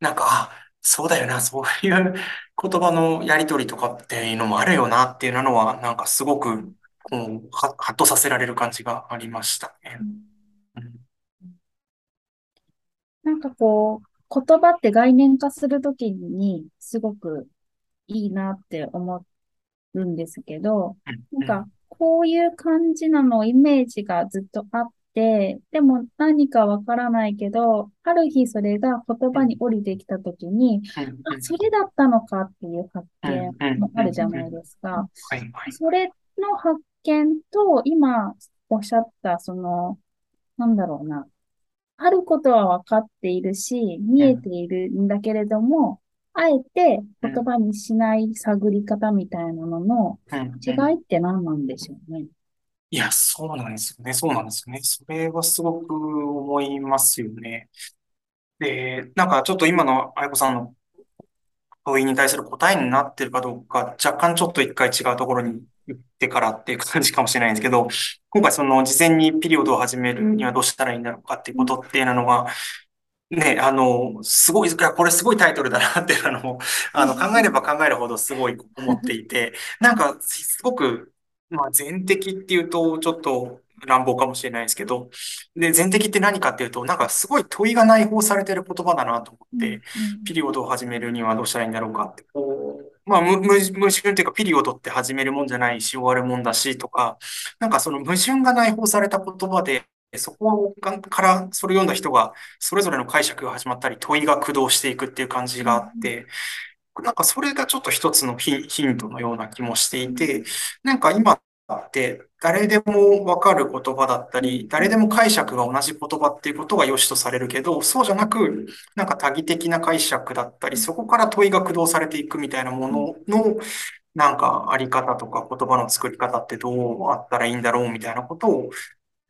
なんか、あ、そうだよな、そういう言葉のやりとりとかっていうのもあるよなっていうのは、なんかすごく、こう、は、はっとさせられる感じがありましたね。うん。なんかこう、言葉って概念化するときにすごくいいなって思うんですけど、なんかこういう感じなのイメージがずっとあって、でも何かわからないけど、ある日それが言葉に降りてきたときに、うんあ、それだったのかっていう発見もあるじゃないですか。それの発見と、今おっしゃった、その、なんだろうな。あることは分かっているし、見えているんだけれども、あえて言葉にしない探り方みたいなののうん違いって何なんでしょうね。いや、そうなんですよね。そうなんですよね。それはすごく思いますよね。で、なんかちょっと今の愛子さんの問いに対する答えになってるかどうか、若干ちょっと一回違うところに行ってからっていう感じかもしれないんですけど、今回その事前にピリオドを始めるにはどうしたらいいんだろうかっていうことっていうのが、ね、あの、すごい、いや、これすごいタイトルだなっていうのも、あの、考えれば考えるほどすごい思っていて、なんか、すごく、まあ、全的っていうと、ちょっと乱暴かもしれないですけど、で、全的って何かっていうと、なんかすごい問いが内包されてる言葉だなと思って、ピリオドを始めるにはどうしたらいいんだろうかって、こう、まあ、む、む矛盾っていうか、ピリオドって始めるもんじゃないし、終わるもんだし、とか、なんかその矛盾が内包された言葉で、そこからそれを読んだ人が、それぞれの解釈が始まったり、問いが駆動していくっていう感じがあって、なんかそれがちょっと一つのヒントのような気もしていて、なんか今って誰でもわかる言葉だったり、誰でも解釈が同じ言葉っていうことが良しとされるけど、そうじゃなく、なんか多義的な解釈だったり、そこから問いが駆動されていくみたいなものの、なんかあり方とか言葉の作り方ってどうあったらいいんだろうみたいなことを、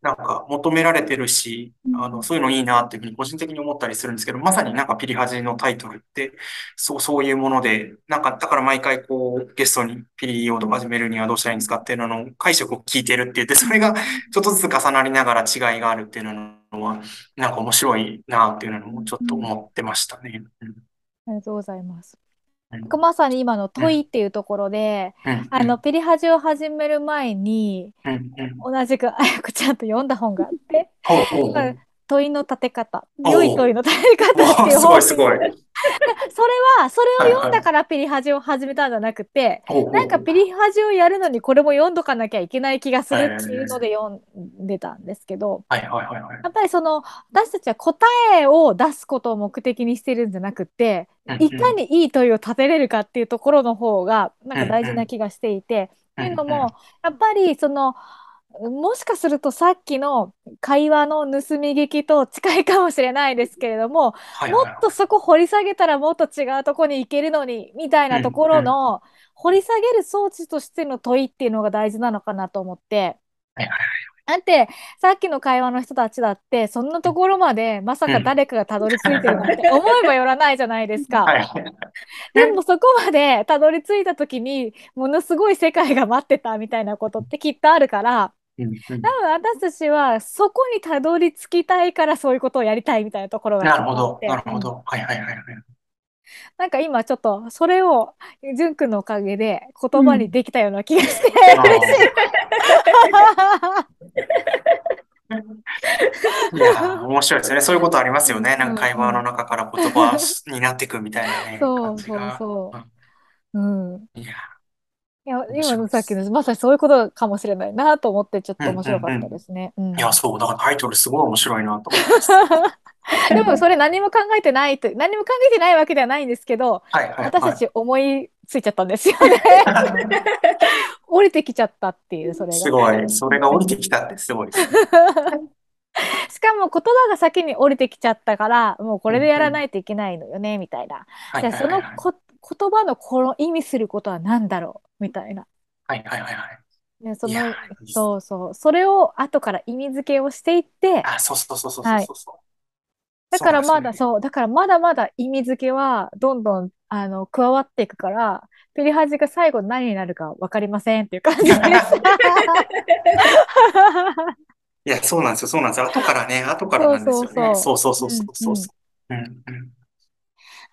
なんか求められてるし、あの、そういうのいいなっていうふうに個人的に思ったりするんですけど、まさになんかピリハジのタイトルって、そう、そういうもので、なんか、だから毎回こう、ゲストにピリオド始めるにはどうしたらいいんですかっていうのの解釈を聞いてるって言って、それがちょっとずつ重なりながら違いがあるっていうのは、なんか面白いなっていうのもちょっと思ってましたね。うん、ありがとうございます。まさに今の問いっていうところで、あの、ピリハジを始める前に、同じくあやこちゃんと読んだ本があって、問いの立て方、良い問いの立て方っていう本。すごいすごい。それは、それを読んだからピリハジを始めたんじゃなくて、はいはい、なんかピリハジをやるのにこれも読んどかなきゃいけない気がするっていうので読んでたんですけど、やっぱりその、私たちは答えを出すことを目的にしてるんじゃなくて、いかにいい問いを立てれるかっていうところの方が、なんか大事な気がしていて、っていうのも、やっぱりその、もしかするとさっきの会話の盗み聞きと近いかもしれないですけれども、はいはいはい、もっとそこ掘り下げたらもっと違うとこに行けるのにみたいなところの、うんうん、掘り下げる装置としての問いっていうのが大事なのかなと思って。はいはいはいだってさっきの会話の人たちだってそんなところまでまさか誰かがたどり着いてるなんて思えばよらないじゃないですか。でもそこまでたどり着いた時にものすごい世界が待ってたみたいなことってきっとあるから多分私たちはそこにたどり着きたいからそういうことをやりたいみたいなところがなるほど、なるほど。はいはいはいはい。なんか今ちょっとそれをじゅんくんのおかげで言葉にできたような気がして、うん、嬉しい。いや、面白いですね。そういうことありますよね。なんか会話の中から言葉になっていくみたいなね。そうそうそう。うん。いや、いや、今のさっきの、まさにそういうことかもしれないなと思って、ちょっと面白かったですね。うん。いや、そう、だからタイトルすごい面白いなと思います。でもそれ何も考えてないと、何も考えてないわけではないんですけど、はいはいはい、私たち思いついちゃったんですよね。降りてきちゃったっていう、それが。すごい。それが降りてきたってすごいです、ね。しかも言葉が先に降りてきちゃったから、もうこれでやらないといけないのよね、みたいな。じゃあそのこ言葉のこの意味することは何だろう？みたいな。はいはいはいはい。ね、そのそうそうそれを後から意味付けをしていってあそうそうそうそうそうそう、はい、だからまだそう、ね、だからまだまだ意味付けはどんどんあの加わっていくからピリハジが最後何になるか分かりませんっていう感じです。いや、そうなんですよ、そうなんですよ。後からね、後からなんですよね。そうそうそうそうそうそう。うん、うん、だ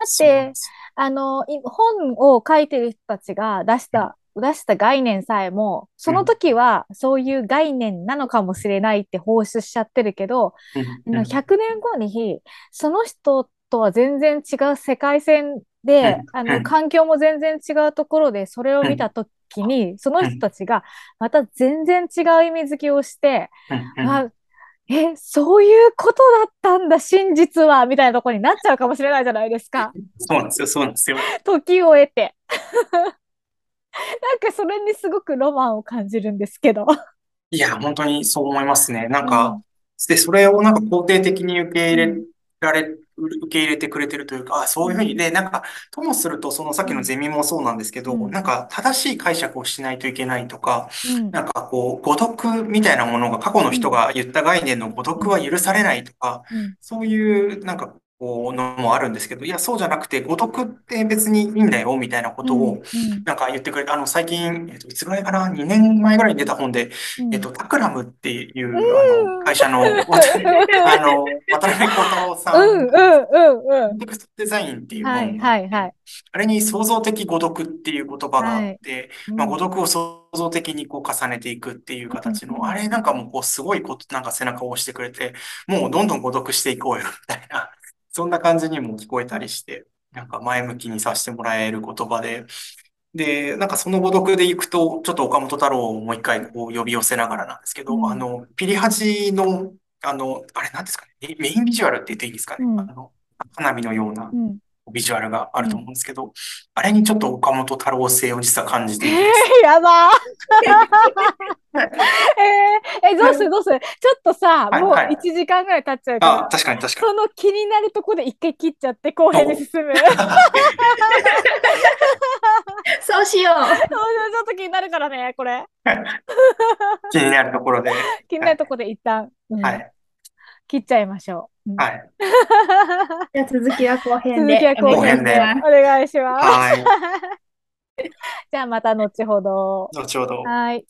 って、あの、本を書いてる人たちが出した、出した概念さえも、その時はそういう概念なのかもしれないって放出しちゃってるけど、うん、100年後に、その人とは全然違う世界線で、あの、環境も全然違うところで、それを見た時に、その人たちがまた全然違う意味付けをして、あえ、そういうことだったんだ、真実は、みたいなところになっちゃうかもしれないじゃないですか。そうなんですよ、そうなんですよ。時を得て。なんかそれにすごくロマンを感じるんですけど。いや、本当にそう思いますね。なんか、うん、で、それをなんか肯定的に受け入れられ受け入れてくれてるというか、あそういうふうに、で、なんか、ともすると、そのさっきのゼミもそうなんですけど、うん、なんか、正しい解釈をしないといけないとか、うん、なんかこう、誤読みたいなものが、過去の人が言った概念の誤読は許されないとか、うん、そういう、なんかこうのもあるんですけど、いや、そうじゃなくて、誤読って別にいいんだよ、みたいなことを、なんか言ってくれて、あの、最近、えっと、いつぐらいかな、2年前ぐらいに出た本で、えっと、タクラムっていう、あの、会社の、あの、渡辺幸太郎さん、うんうんうんテクストデザインっていう本。がはいはい。あれに創造的誤読っていう言葉があって、まあ、誤読を創造的にこう重ねていくっていう形の、あれなんかもうこうすごいこと、なんか背中を押してくれて、もうどんどん誤読していこうよ、みたいな。そんな感じにも聞こえたりして、なんか前向きにさせてもらえる言葉で、で、なんかその語読でいくと、ちょっと岡本太郎をもう一回こう呼び寄せながらなんですけど、うん、あの、ピリハジの、あの、あれなんですかね、メインビジュアルって言っていいんですかね、うん、あの、花火のようなビジュアルがあると思うんですけど、うん、あれにちょっと岡本太郎性を実は感じています。えー、やだ えー、え、どうするどうするちょっとさ、もうはいはい1時間ぐらい経っちゃうから、あ、確かに確かその気になるとこで一回切っちゃって後編に進む。そう そうしよう。ちょっと気になるからね、これ。に。気になるところで。気になるとこで一旦、うんはい。切っちゃいましょう。うんはい。じゃあ続きは後編続できは後後編で編でお願いします。はい。じゃあまた後ほど。後ほど。はい。